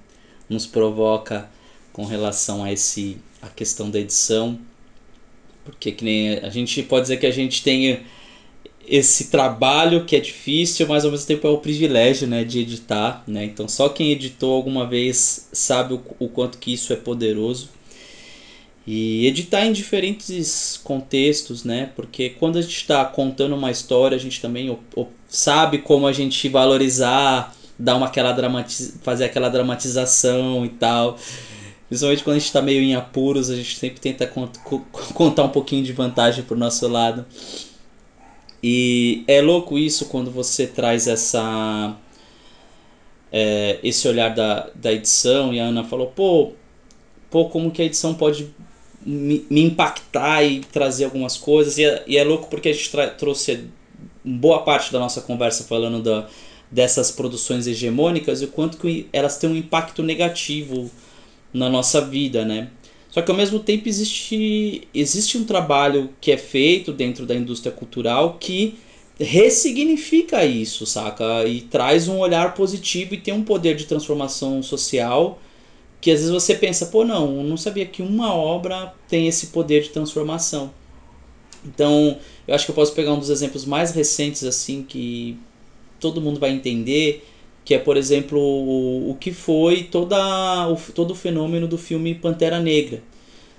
nos provoca com relação a esse a questão da edição. Porque que nem a gente pode dizer que a gente tem esse trabalho que é difícil, mas ao mesmo tempo é o privilégio, né, de editar, né? Então só quem editou alguma vez sabe o, o quanto que isso é poderoso. E editar em diferentes contextos, né? Porque quando a gente está contando uma história, a gente também sabe como a gente valorizar, dar uma aquela dramatiz... fazer aquela dramatização e tal. Principalmente quando a gente está meio em apuros, a gente sempre tenta cont contar um pouquinho de vantagem pro nosso lado. E é louco isso quando você traz essa é, esse olhar da, da edição e a Ana falou, pô, pô, como que a edição pode me, me impactar e trazer algumas coisas. E é, e é louco porque a gente trouxe boa parte da nossa conversa falando da, dessas produções hegemônicas e o quanto que elas têm um impacto negativo na nossa vida, né? Só que ao mesmo tempo existe, existe um trabalho que é feito dentro da indústria cultural que ressignifica isso, saca? E traz um olhar positivo e tem um poder de transformação social que às vezes você pensa, pô, não, eu não sabia que uma obra tem esse poder de transformação. Então, eu acho que eu posso pegar um dos exemplos mais recentes assim que todo mundo vai entender, que é, por exemplo, o, o que foi toda, o, todo o fenômeno do filme Pantera Negra.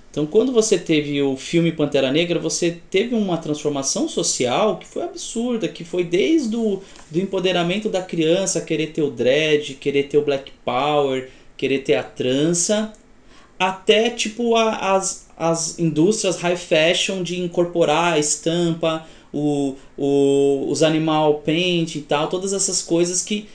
Então, quando você teve o filme Pantera Negra, você teve uma transformação social que foi absurda, que foi desde o do empoderamento da criança, querer ter o dread, querer ter o black power, querer ter a trança, até tipo a, as, as indústrias high fashion de incorporar a estampa, o, o, os animal paint e tal, todas essas coisas que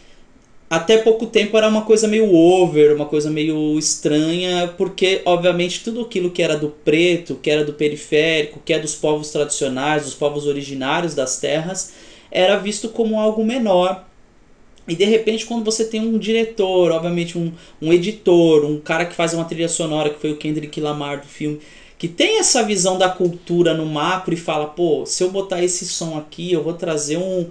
até pouco tempo era uma coisa meio over, uma coisa meio estranha, porque obviamente tudo aquilo que era do preto, que era do periférico, que é dos povos tradicionais, dos povos originários das terras, era visto como algo menor. E de repente, quando você tem um diretor, obviamente um, um editor, um cara que faz uma trilha sonora, que foi o Kendrick Lamar do filme, que tem essa visão da cultura no macro e fala, pô, se eu botar esse som aqui, eu vou trazer um,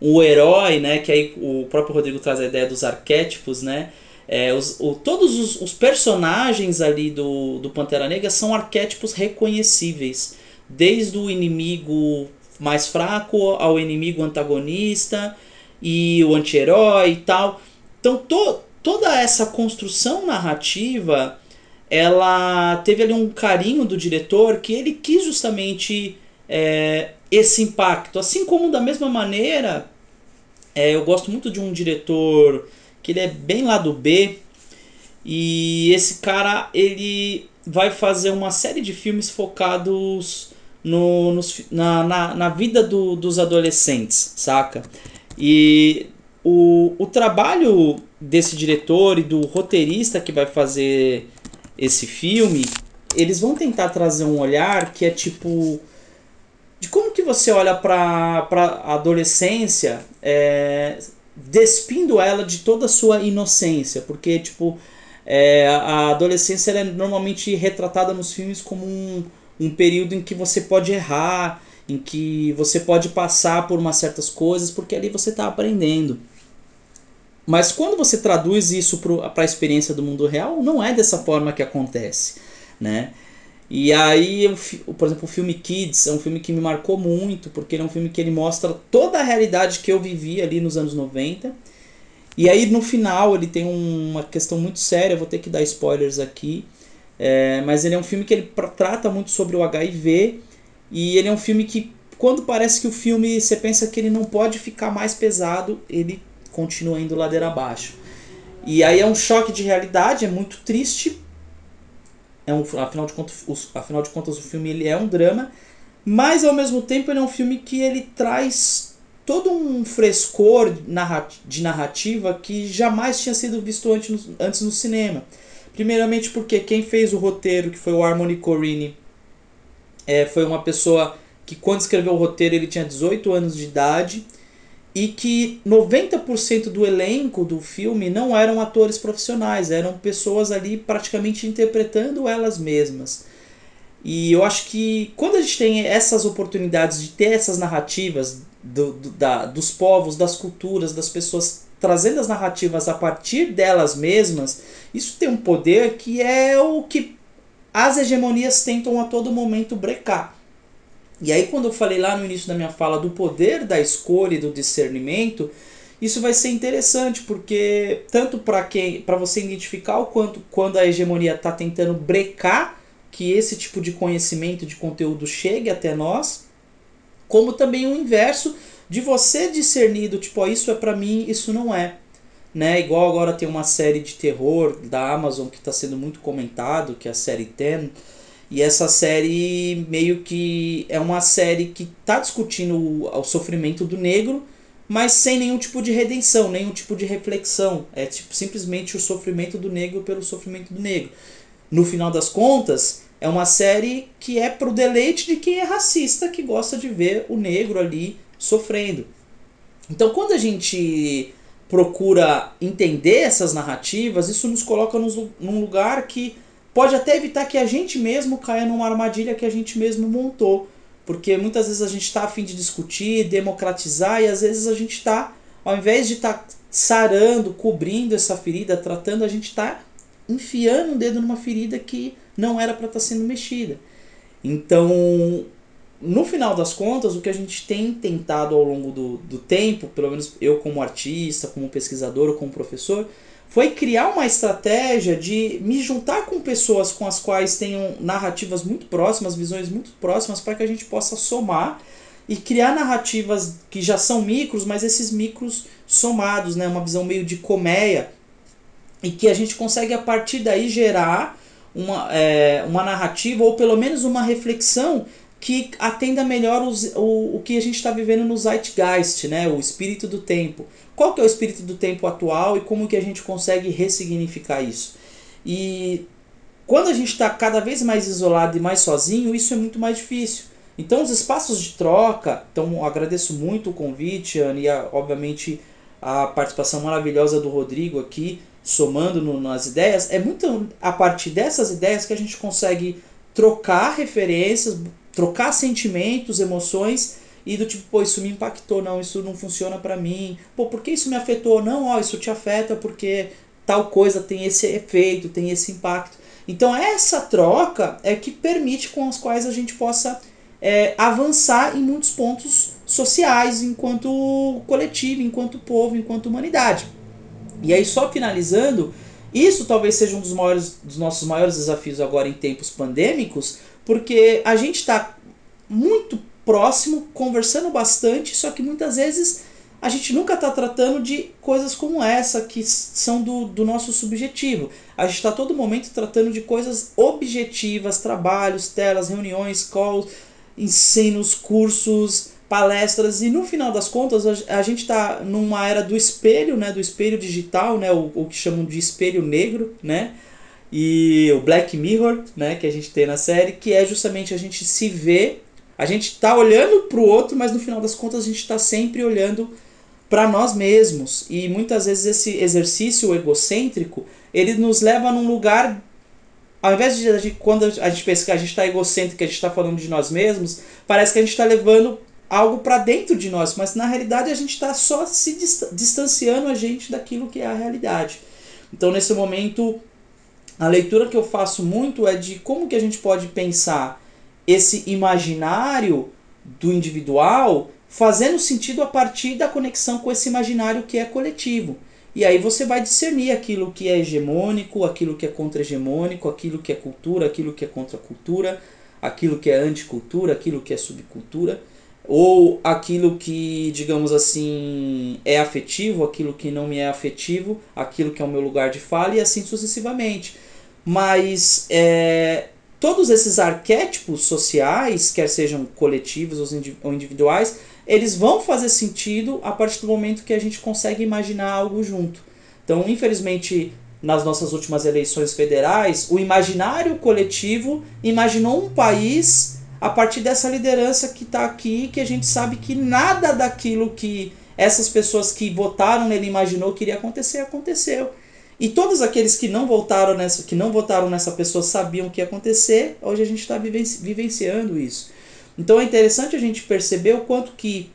o herói, né? Que aí o próprio Rodrigo traz a ideia dos arquétipos, né? É, os, o, todos os, os, personagens ali do, do Pantera Negra são arquétipos reconhecíveis. Desde o inimigo mais fraco ao inimigo antagonista e o anti-herói e tal. Então to, toda essa construção narrativa ela teve ali um carinho do diretor que ele quis justamente é, esse impacto. Assim como da mesma maneira, é, eu gosto muito de um diretor que ele é bem lá do B e esse cara ele vai fazer uma série de filmes focados no, nos, na, na, na vida do, dos adolescentes, saca? E o, o trabalho desse diretor e do roteirista que vai fazer esse filme, eles vão tentar trazer um olhar que é tipo de como que você olha para a adolescência é, despindo ela de toda a sua inocência, porque tipo é, a adolescência é normalmente retratada nos filmes como um, um período em que você pode errar, em que você pode passar por umas certas coisas, porque ali você está aprendendo. Mas quando você traduz isso para a experiência do mundo real, não é dessa forma que acontece, né? E aí, eu, por exemplo, o filme Kids é um filme que me marcou muito, porque ele é um filme que ele mostra toda a realidade que eu vivi ali nos anos 90. E aí, no final, ele tem uma questão muito séria, vou ter que dar spoilers aqui, é, mas ele é um filme que ele trata muito sobre o HIV, e ele é um filme que, quando parece que o filme, você pensa que ele não pode ficar mais pesado, ele continua indo ladeira abaixo. E aí é um choque de realidade, é muito triste, é um, afinal, de contas, afinal de contas, o filme ele é um drama, mas ao mesmo tempo ele é um filme que ele traz todo um frescor de narrativa que jamais tinha sido visto antes no, antes no cinema. Primeiramente porque quem fez o roteiro, que foi o Harmony Corrini, é, foi uma pessoa que quando escreveu o roteiro ele tinha 18 anos de idade e que 90% do elenco do filme não eram atores profissionais, eram pessoas ali praticamente interpretando elas mesmas. E eu acho que quando a gente tem essas oportunidades de ter essas narrativas do, do, da, dos povos, das culturas, das pessoas trazendo as narrativas a partir delas mesmas, isso tem um poder que é o que as hegemonias tentam a todo momento brecar. E aí, quando eu falei lá no início da minha fala do poder da escolha e do discernimento, isso vai ser interessante, porque tanto para quem para você identificar o quanto quando a hegemonia está tentando brecar que esse tipo de conhecimento, de conteúdo chegue até nós, como também o inverso de você discernir do tipo, oh, isso é para mim, isso não é. Né? Igual agora tem uma série de terror da Amazon que está sendo muito comentado, que é a série Ten, e essa série meio que é uma série que está discutindo o, o, sofrimento do negro, mas sem nenhum tipo de redenção, nenhum tipo de reflexão. É tipo simplesmente o sofrimento do negro pelo sofrimento do negro. No final das contas, é uma série que é pro deleite de quem é racista, que gosta de ver o negro ali sofrendo. Então, quando a gente procura entender essas narrativas, isso nos coloca num lugar que pode até evitar que a gente mesmo caia numa armadilha que a gente mesmo montou. Porque muitas vezes a gente está afim de discutir, democratizar, e às vezes a gente está, ao invés de estar tá sarando, cobrindo essa ferida, tratando, a gente está enfiando um dedo numa ferida que não era para estar tá sendo mexida. Então, no final das contas, o que a gente tem tentado ao longo do, do tempo, pelo menos eu como artista, como pesquisador ou como professor, foi criar uma estratégia de me juntar com pessoas com as quais tenham narrativas muito próximas, visões muito próximas, para que a gente possa somar e criar narrativas que já são micros, mas esses micros somados, né? uma visão meio de colmeia, e que a gente consegue a partir daí gerar uma, é, uma narrativa ou pelo menos uma reflexão que atenda melhor os, o, o que a gente está vivendo no Zeitgeist, né? o espírito do tempo. Qual que é o espírito do tempo atual e como que a gente consegue ressignificar isso? E quando a gente está cada vez mais isolado e mais sozinho, isso é muito mais difícil. Então, os espaços de troca, então agradeço muito o convite, Ana, e a, obviamente a participação maravilhosa do Rodrigo aqui, somando no, nas ideias. É muito a partir dessas ideias que a gente consegue trocar referências, trocar sentimentos, emoções e do tipo, pô, isso me impactou, não, isso não funciona para mim. Pô, por que isso me afetou? Não, ó, isso te afeta porque tal coisa tem esse efeito, tem esse impacto. Então essa troca é que permite com as quais a gente possa é, avançar em muitos pontos sociais, enquanto coletivo, enquanto povo, enquanto humanidade. E aí, só finalizando, isso talvez seja um dos, maiores, dos nossos maiores desafios agora em tempos pandêmicos, porque a gente está muito próximo, conversando bastante, só que muitas vezes a gente nunca está tratando de coisas como essa, que são do, do nosso subjetivo. A gente está todo momento tratando de coisas objetivas, trabalhos, telas, reuniões, calls, ensinos, cursos, palestras e no final das contas a, gente está numa era do espelho, né, do espelho digital, né, o, o que chamam de espelho negro, né, e o Black Mirror, né, que a gente tem na série, que é justamente a gente se ver, a gente está olhando para o outro, mas no final das contas a gente está sempre olhando para nós mesmos e muitas vezes esse exercício egocêntrico ele nos leva num lugar ao invés de quando a gente pensa que a gente está egocêntrico, que a gente está falando de nós mesmos, parece que a gente está levando algo para dentro de nós, mas na realidade a gente está só se distanciando a gente daquilo que é a realidade. Então nesse momento a leitura que eu faço muito é de como que a gente pode pensar esse imaginário do individual fazendo sentido a partir da conexão com esse imaginário que é coletivo. E aí você vai discernir aquilo que é hegemônico, aquilo que é contra-hegemônico, aquilo que é cultura, aquilo que é contra-cultura, aquilo que é anticultura, aquilo que é subcultura, ou aquilo que, digamos assim, é afetivo, aquilo que não me é afetivo, aquilo que é o meu lugar de fala e assim sucessivamente. Mas é, todos esses arquétipos sociais, quer sejam coletivos ou individuais, eles vão fazer sentido a partir do momento que a gente consegue imaginar algo junto. Então, infelizmente, nas nossas últimas eleições federais, o imaginário coletivo imaginou um país a partir dessa liderança que está aqui, que a gente sabe que nada daquilo que essas pessoas que votaram nele imaginou que iria acontecer, aconteceu. E todos aqueles que não votaram nessa, que não votaram nessa pessoa sabiam que ia acontecer, hoje a gente está vivenciando isso. Então é interessante a gente perceber o quanto que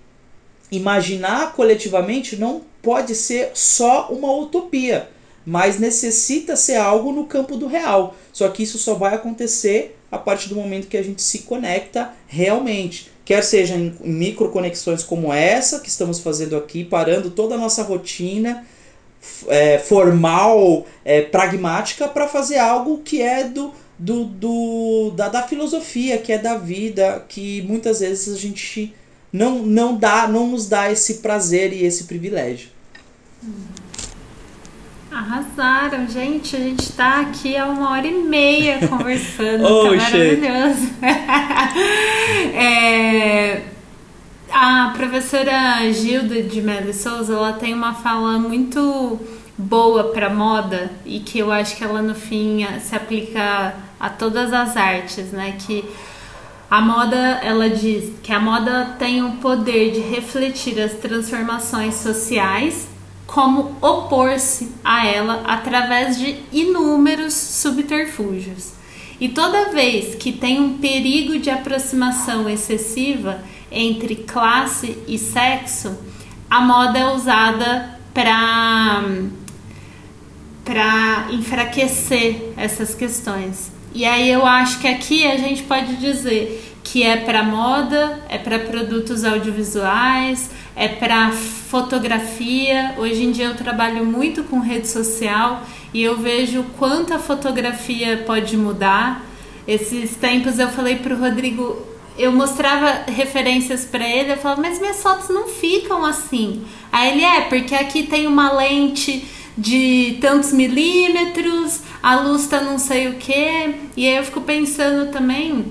imaginar coletivamente não pode ser só uma utopia, mas necessita ser algo no campo do real. Só que isso só vai acontecer a partir do momento que a gente se conecta realmente. Quer seja em microconexões como essa que estamos fazendo aqui, parando toda a nossa rotina é, formal, é, pragmática, para fazer algo que é do, do, do da, da filosofia, que é da vida, que muitas vezes a gente não, não dá, não nos dá esse prazer e esse privilégio. Arrasaram, gente. A gente está aqui há uma hora e meia conversando. oh, tá maravilhoso. é, a professora Gilda de Mello Souza, ela tem uma fala muito boa para moda e que eu acho que ela no fim se aplica a todas as artes, né? Que a moda, ela diz que a moda tem o poder de refletir as transformações sociais, como opor-se a ela através de inúmeros subterfúgios. E toda vez que tem um perigo de aproximação excessiva entre classe e sexo, a moda é usada para para enfraquecer essas questões. E aí eu acho que aqui a gente pode dizer que é para moda, é para produtos audiovisuais, é para fotografia. Hoje em dia eu trabalho muito com rede social e eu vejo quanto a fotografia pode mudar. Esses tempos eu falei para o Rodrigo, eu mostrava referências para ele, eu falava, mas minhas fotos não ficam assim. Aí ele é, porque aqui tem uma lente de tantos milímetros, a luz tá não sei o que. E aí eu fico pensando também,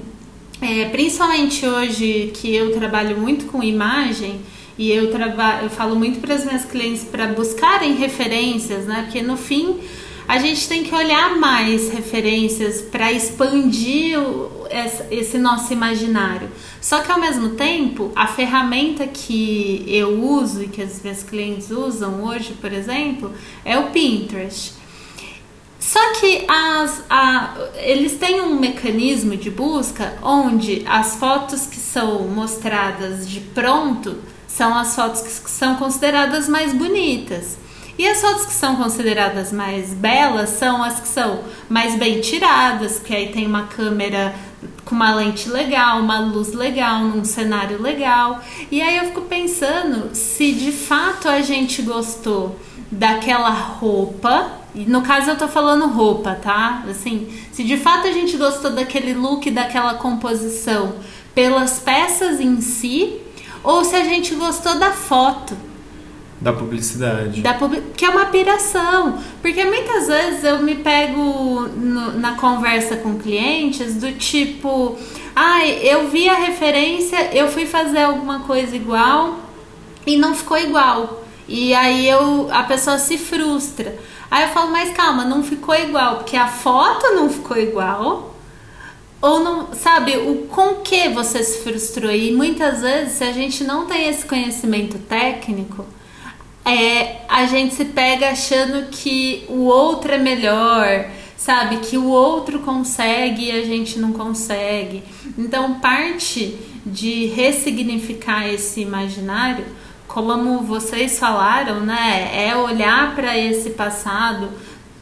é, principalmente hoje que eu trabalho muito com imagem, e eu, trabalho, eu falo muito para as minhas clientes para buscarem referências, né? Porque no fim a gente tem que olhar mais referências para expandir o, esse nosso imaginário. Só que ao mesmo tempo, a ferramenta que eu uso e que as minhas clientes usam hoje, por exemplo, é o Pinterest. Só que as, a, eles têm um mecanismo de busca onde as fotos que são mostradas de pronto são as fotos que são consideradas mais bonitas. E as fotos que são consideradas mais belas são as que são mais bem tiradas, que aí tem uma câmera com uma lente legal, uma luz legal, num cenário legal. E aí eu fico pensando se de fato a gente gostou daquela roupa. E no caso eu tô falando roupa, tá? Assim, se de fato a gente gostou daquele look, daquela composição pelas peças em si, ou se a gente gostou da foto. Da publicidade. Da publi que é uma piração. Porque muitas vezes eu me pego no, na conversa com clientes do tipo: ai, ah, eu vi a referência, eu fui fazer alguma coisa igual e não ficou igual. E aí eu, a pessoa se frustra. Aí eu falo, mas calma, não ficou igual, porque a foto não ficou igual. Ou não, sabe, o com que você se frustrou? E muitas vezes, se a gente não tem esse conhecimento técnico, é, a gente se pega achando que o outro é melhor, sabe? Que o outro consegue e a gente não consegue. Então, parte de ressignificar esse imaginário, como vocês falaram, né? É olhar para esse passado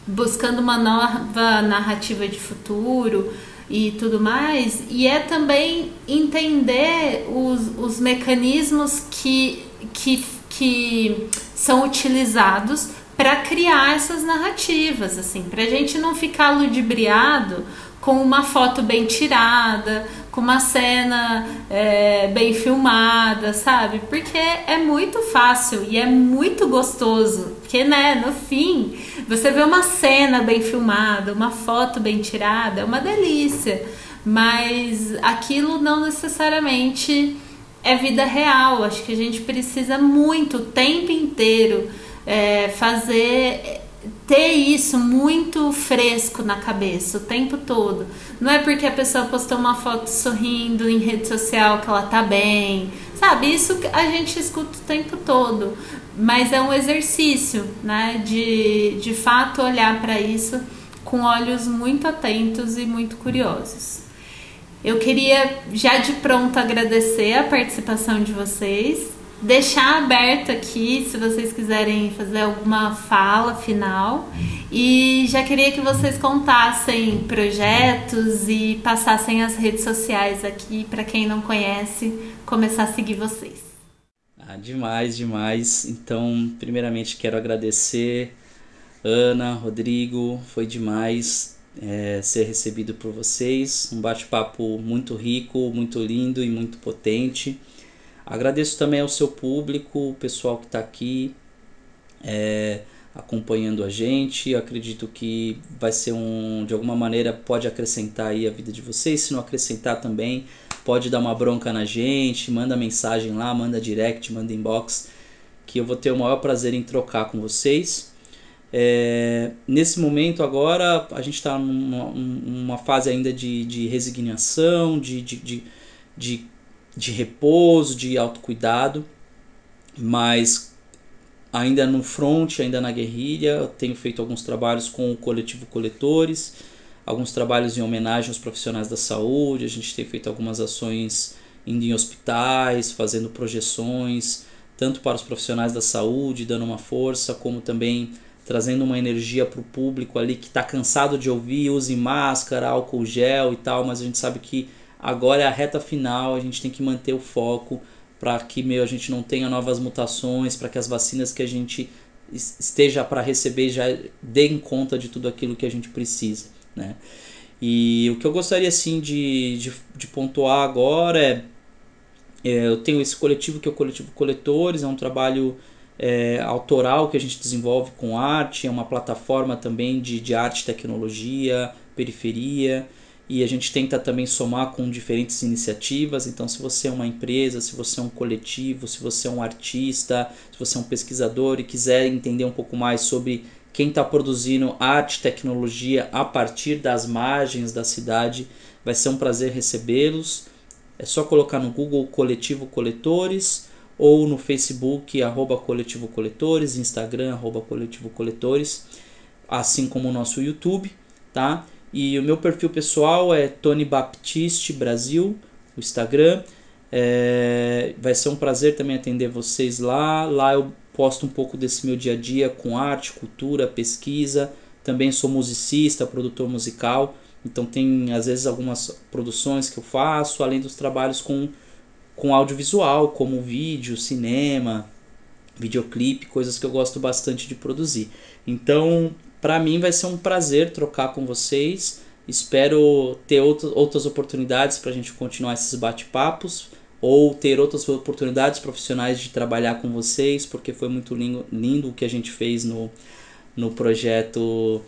buscando uma nova narrativa de futuro e tudo mais, e é também entender os, os mecanismos que, que, que são utilizados para criar essas narrativas, assim, para a gente não ficar ludibriado com uma foto bem tirada, com uma cena é, bem filmada, sabe? Porque é muito fácil e é muito gostoso, porque, né, no fim, você vê uma cena bem filmada, uma foto bem tirada, é uma delícia, mas aquilo não necessariamente é vida real. Acho que a gente precisa muito, o tempo inteiro, é, fazer ter isso muito fresco na cabeça o tempo todo. Não é porque a pessoa postou uma foto sorrindo em rede social que ela tá bem, sabe? Isso a gente escuta o tempo todo, mas é um exercício, né? De de fato olhar para isso com olhos muito atentos e muito curiosos. Eu queria já de pronto agradecer a participação de vocês, deixar aberto aqui se vocês quiserem fazer alguma fala final e já queria que vocês contassem projetos e passassem as redes sociais aqui para quem não conhece começar a seguir vocês. Ah, demais, demais. Então, primeiramente quero agradecer Ana, Rodrigo, foi demais é, ser recebido por vocês. Um bate-papo muito rico, muito lindo e muito potente. Agradeço também ao seu público, o pessoal que está aqui é, acompanhando a gente. Acredito que vai ser um, de alguma maneira, pode acrescentar aí a vida de vocês. Se não acrescentar também, pode dar uma bronca na gente, manda mensagem lá, manda direct, manda inbox, que eu vou ter o maior prazer em trocar com vocês. É, nesse momento agora a gente está numa, numa, fase ainda de, de resignação, de, de, de, de, de repouso, de autocuidado, mas ainda no front, ainda na guerrilha, tenho feito alguns trabalhos com o coletivo Coletores, alguns trabalhos em homenagem aos profissionais da saúde, a gente tem feito algumas ações indo em hospitais, fazendo projeções, tanto para os profissionais da saúde, dando uma força, como também trazendo uma energia para o público ali que está cansado de ouvir, use máscara, álcool gel e tal, mas a gente sabe que agora é a reta final, a gente tem que manter o foco para que meu, a gente não tenha novas mutações, para que as vacinas que a gente esteja para receber já deem conta de tudo aquilo que a gente precisa, né? E o que eu gostaria assim de, de, de pontuar agora é, é, eu tenho esse coletivo que é o coletivo Coletores, é um trabalho é, autoral que a gente desenvolve com arte, é uma plataforma também de, de arte, tecnologia, periferia e a gente tenta também somar com diferentes iniciativas. Então, se você é uma empresa, se você é um coletivo, se você é um artista, se você é um pesquisador e quiser entender um pouco mais sobre quem está produzindo arte, tecnologia a partir das margens da cidade, vai ser um prazer recebê-los. É só colocar no Google Coletivo Coletores ou no Facebook arroba Coletivo Coletores, Instagram arroba Coletivo Coletores, assim como o nosso YouTube, tá? E o meu perfil pessoal é Tony Baptiste Brasil, o Instagram. É, vai ser um prazer também atender vocês lá. Lá eu posto um pouco desse meu dia a dia com arte, cultura, pesquisa. Também sou musicista, produtor musical. Então tem às vezes algumas produções que eu faço, além dos trabalhos com, com audiovisual, como vídeo, cinema, videoclipe, coisas que eu gosto bastante de produzir. Então para mim vai ser um prazer trocar com vocês. Espero ter outras oportunidades para a gente continuar esses bate-papos ou ter outras oportunidades profissionais de trabalhar com vocês, porque foi muito lindo, lindo o que a gente fez no, no projeto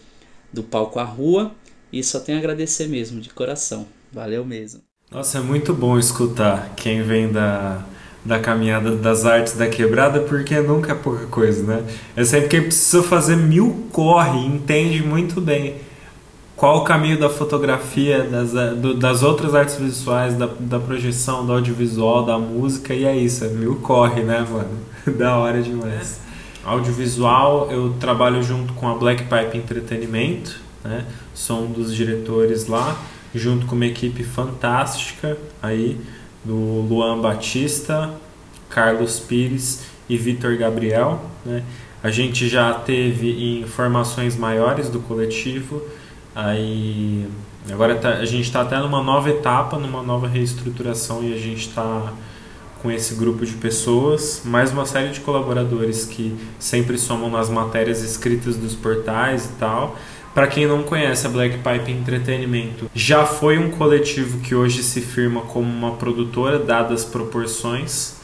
do Palco à Rua. E só tenho a agradecer mesmo, de coração. Valeu mesmo. Nossa, é muito bom escutar quem vem da, da caminhada das artes da quebrada, porque nunca é pouca coisa, né? É sempre quem precisa fazer mil corre, entende muito bem qual o caminho da fotografia, das, do, das outras artes visuais, da, da projeção, do audiovisual, da música, e é isso, é mil corre, né, mano? da hora demais. Audiovisual, eu trabalho junto com a Black Pipe Entretenimento, né? Sou um dos diretores lá, junto com uma equipe fantástica aí do Luan Batista, Carlos Pires e Vitor Gabriel. Né? A gente já teve informações maiores do coletivo, aí agora tá, a gente está até numa nova etapa, numa nova reestruturação e a gente está com esse grupo de pessoas, mais uma série de colaboradores que sempre somam nas matérias escritas dos portais e tal. Para quem não conhece, a Black Pipe Entretenimento já foi um coletivo que hoje se firma como uma produtora, dadas proporções,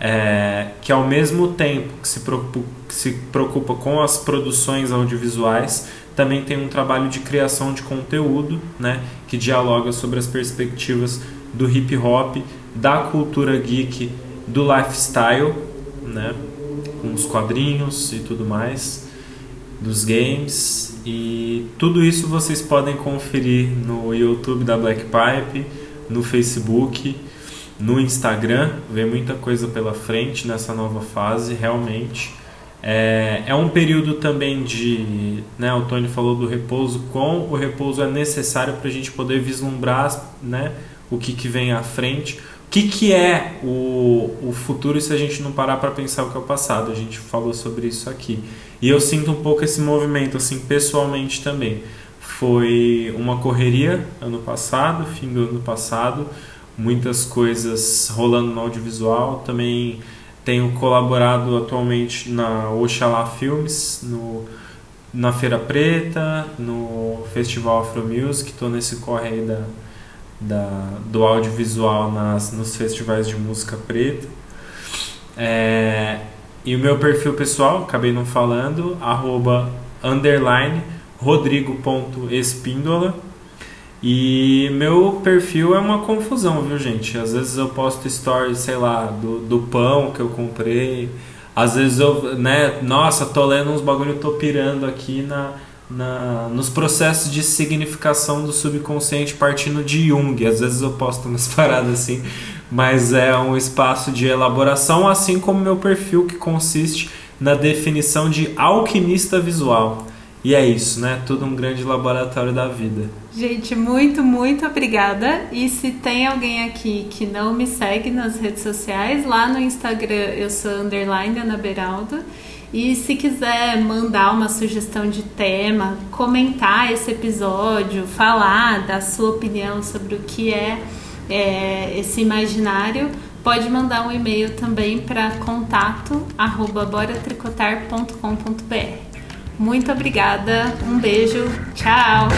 é, que ao mesmo tempo que se, preocupa, que se preocupa com as produções audiovisuais, também tem um trabalho de criação de conteúdo, né, que dialoga sobre as perspectivas do hip hop, da cultura geek, do lifestyle, né, com os quadrinhos e tudo mais, dos games e tudo isso vocês podem conferir no YouTube da Black Pipe, no Facebook, no Instagram. Vem muita coisa pela frente nessa nova fase, realmente. É, é um período também de. Né, o Tony falou do repouso. Com o repouso é necessário para a gente poder vislumbrar né, o que, que vem à frente. Que, que é o, o futuro se a gente não parar para pensar o que é o passado? A gente falou sobre isso aqui. E eu sinto um pouco esse movimento, assim, pessoalmente também. Foi uma correria ano passado, fim do ano passado, muitas coisas rolando no audiovisual. Também tenho colaborado atualmente na Oxalá Filmes, no, na Feira Preta, no Festival Afro Music. Estou nesse corre aí da, da, do audiovisual nas, nos festivais de música preta. É, e o meu perfil pessoal, acabei não falando, arroba underline rodrigo.espíndola. E meu perfil é uma confusão, viu, gente? Às vezes eu posto stories, sei lá, do, do pão que eu comprei. Às vezes eu, né, nossa, tô lendo uns bagulho, tô pirando aqui na, na, nos processos de significação do subconsciente partindo de Jung. Às vezes eu posto umas paradas assim mas é um espaço de elaboração, assim como meu perfil que consiste na definição de alquimista visual. E é isso, né? Tudo um grande laboratório da vida. Gente, muito, muito obrigada. E se tem alguém aqui que não me segue nas redes sociais, lá no Instagram eu sou underline Ana Beraldo. E se quiser mandar uma sugestão de tema, comentar esse episódio, falar da sua opinião sobre o que é, é esse imaginário, pode mandar um e-mail também para contato@boratricotar.com.br. Muito obrigada, um beijo, tchau!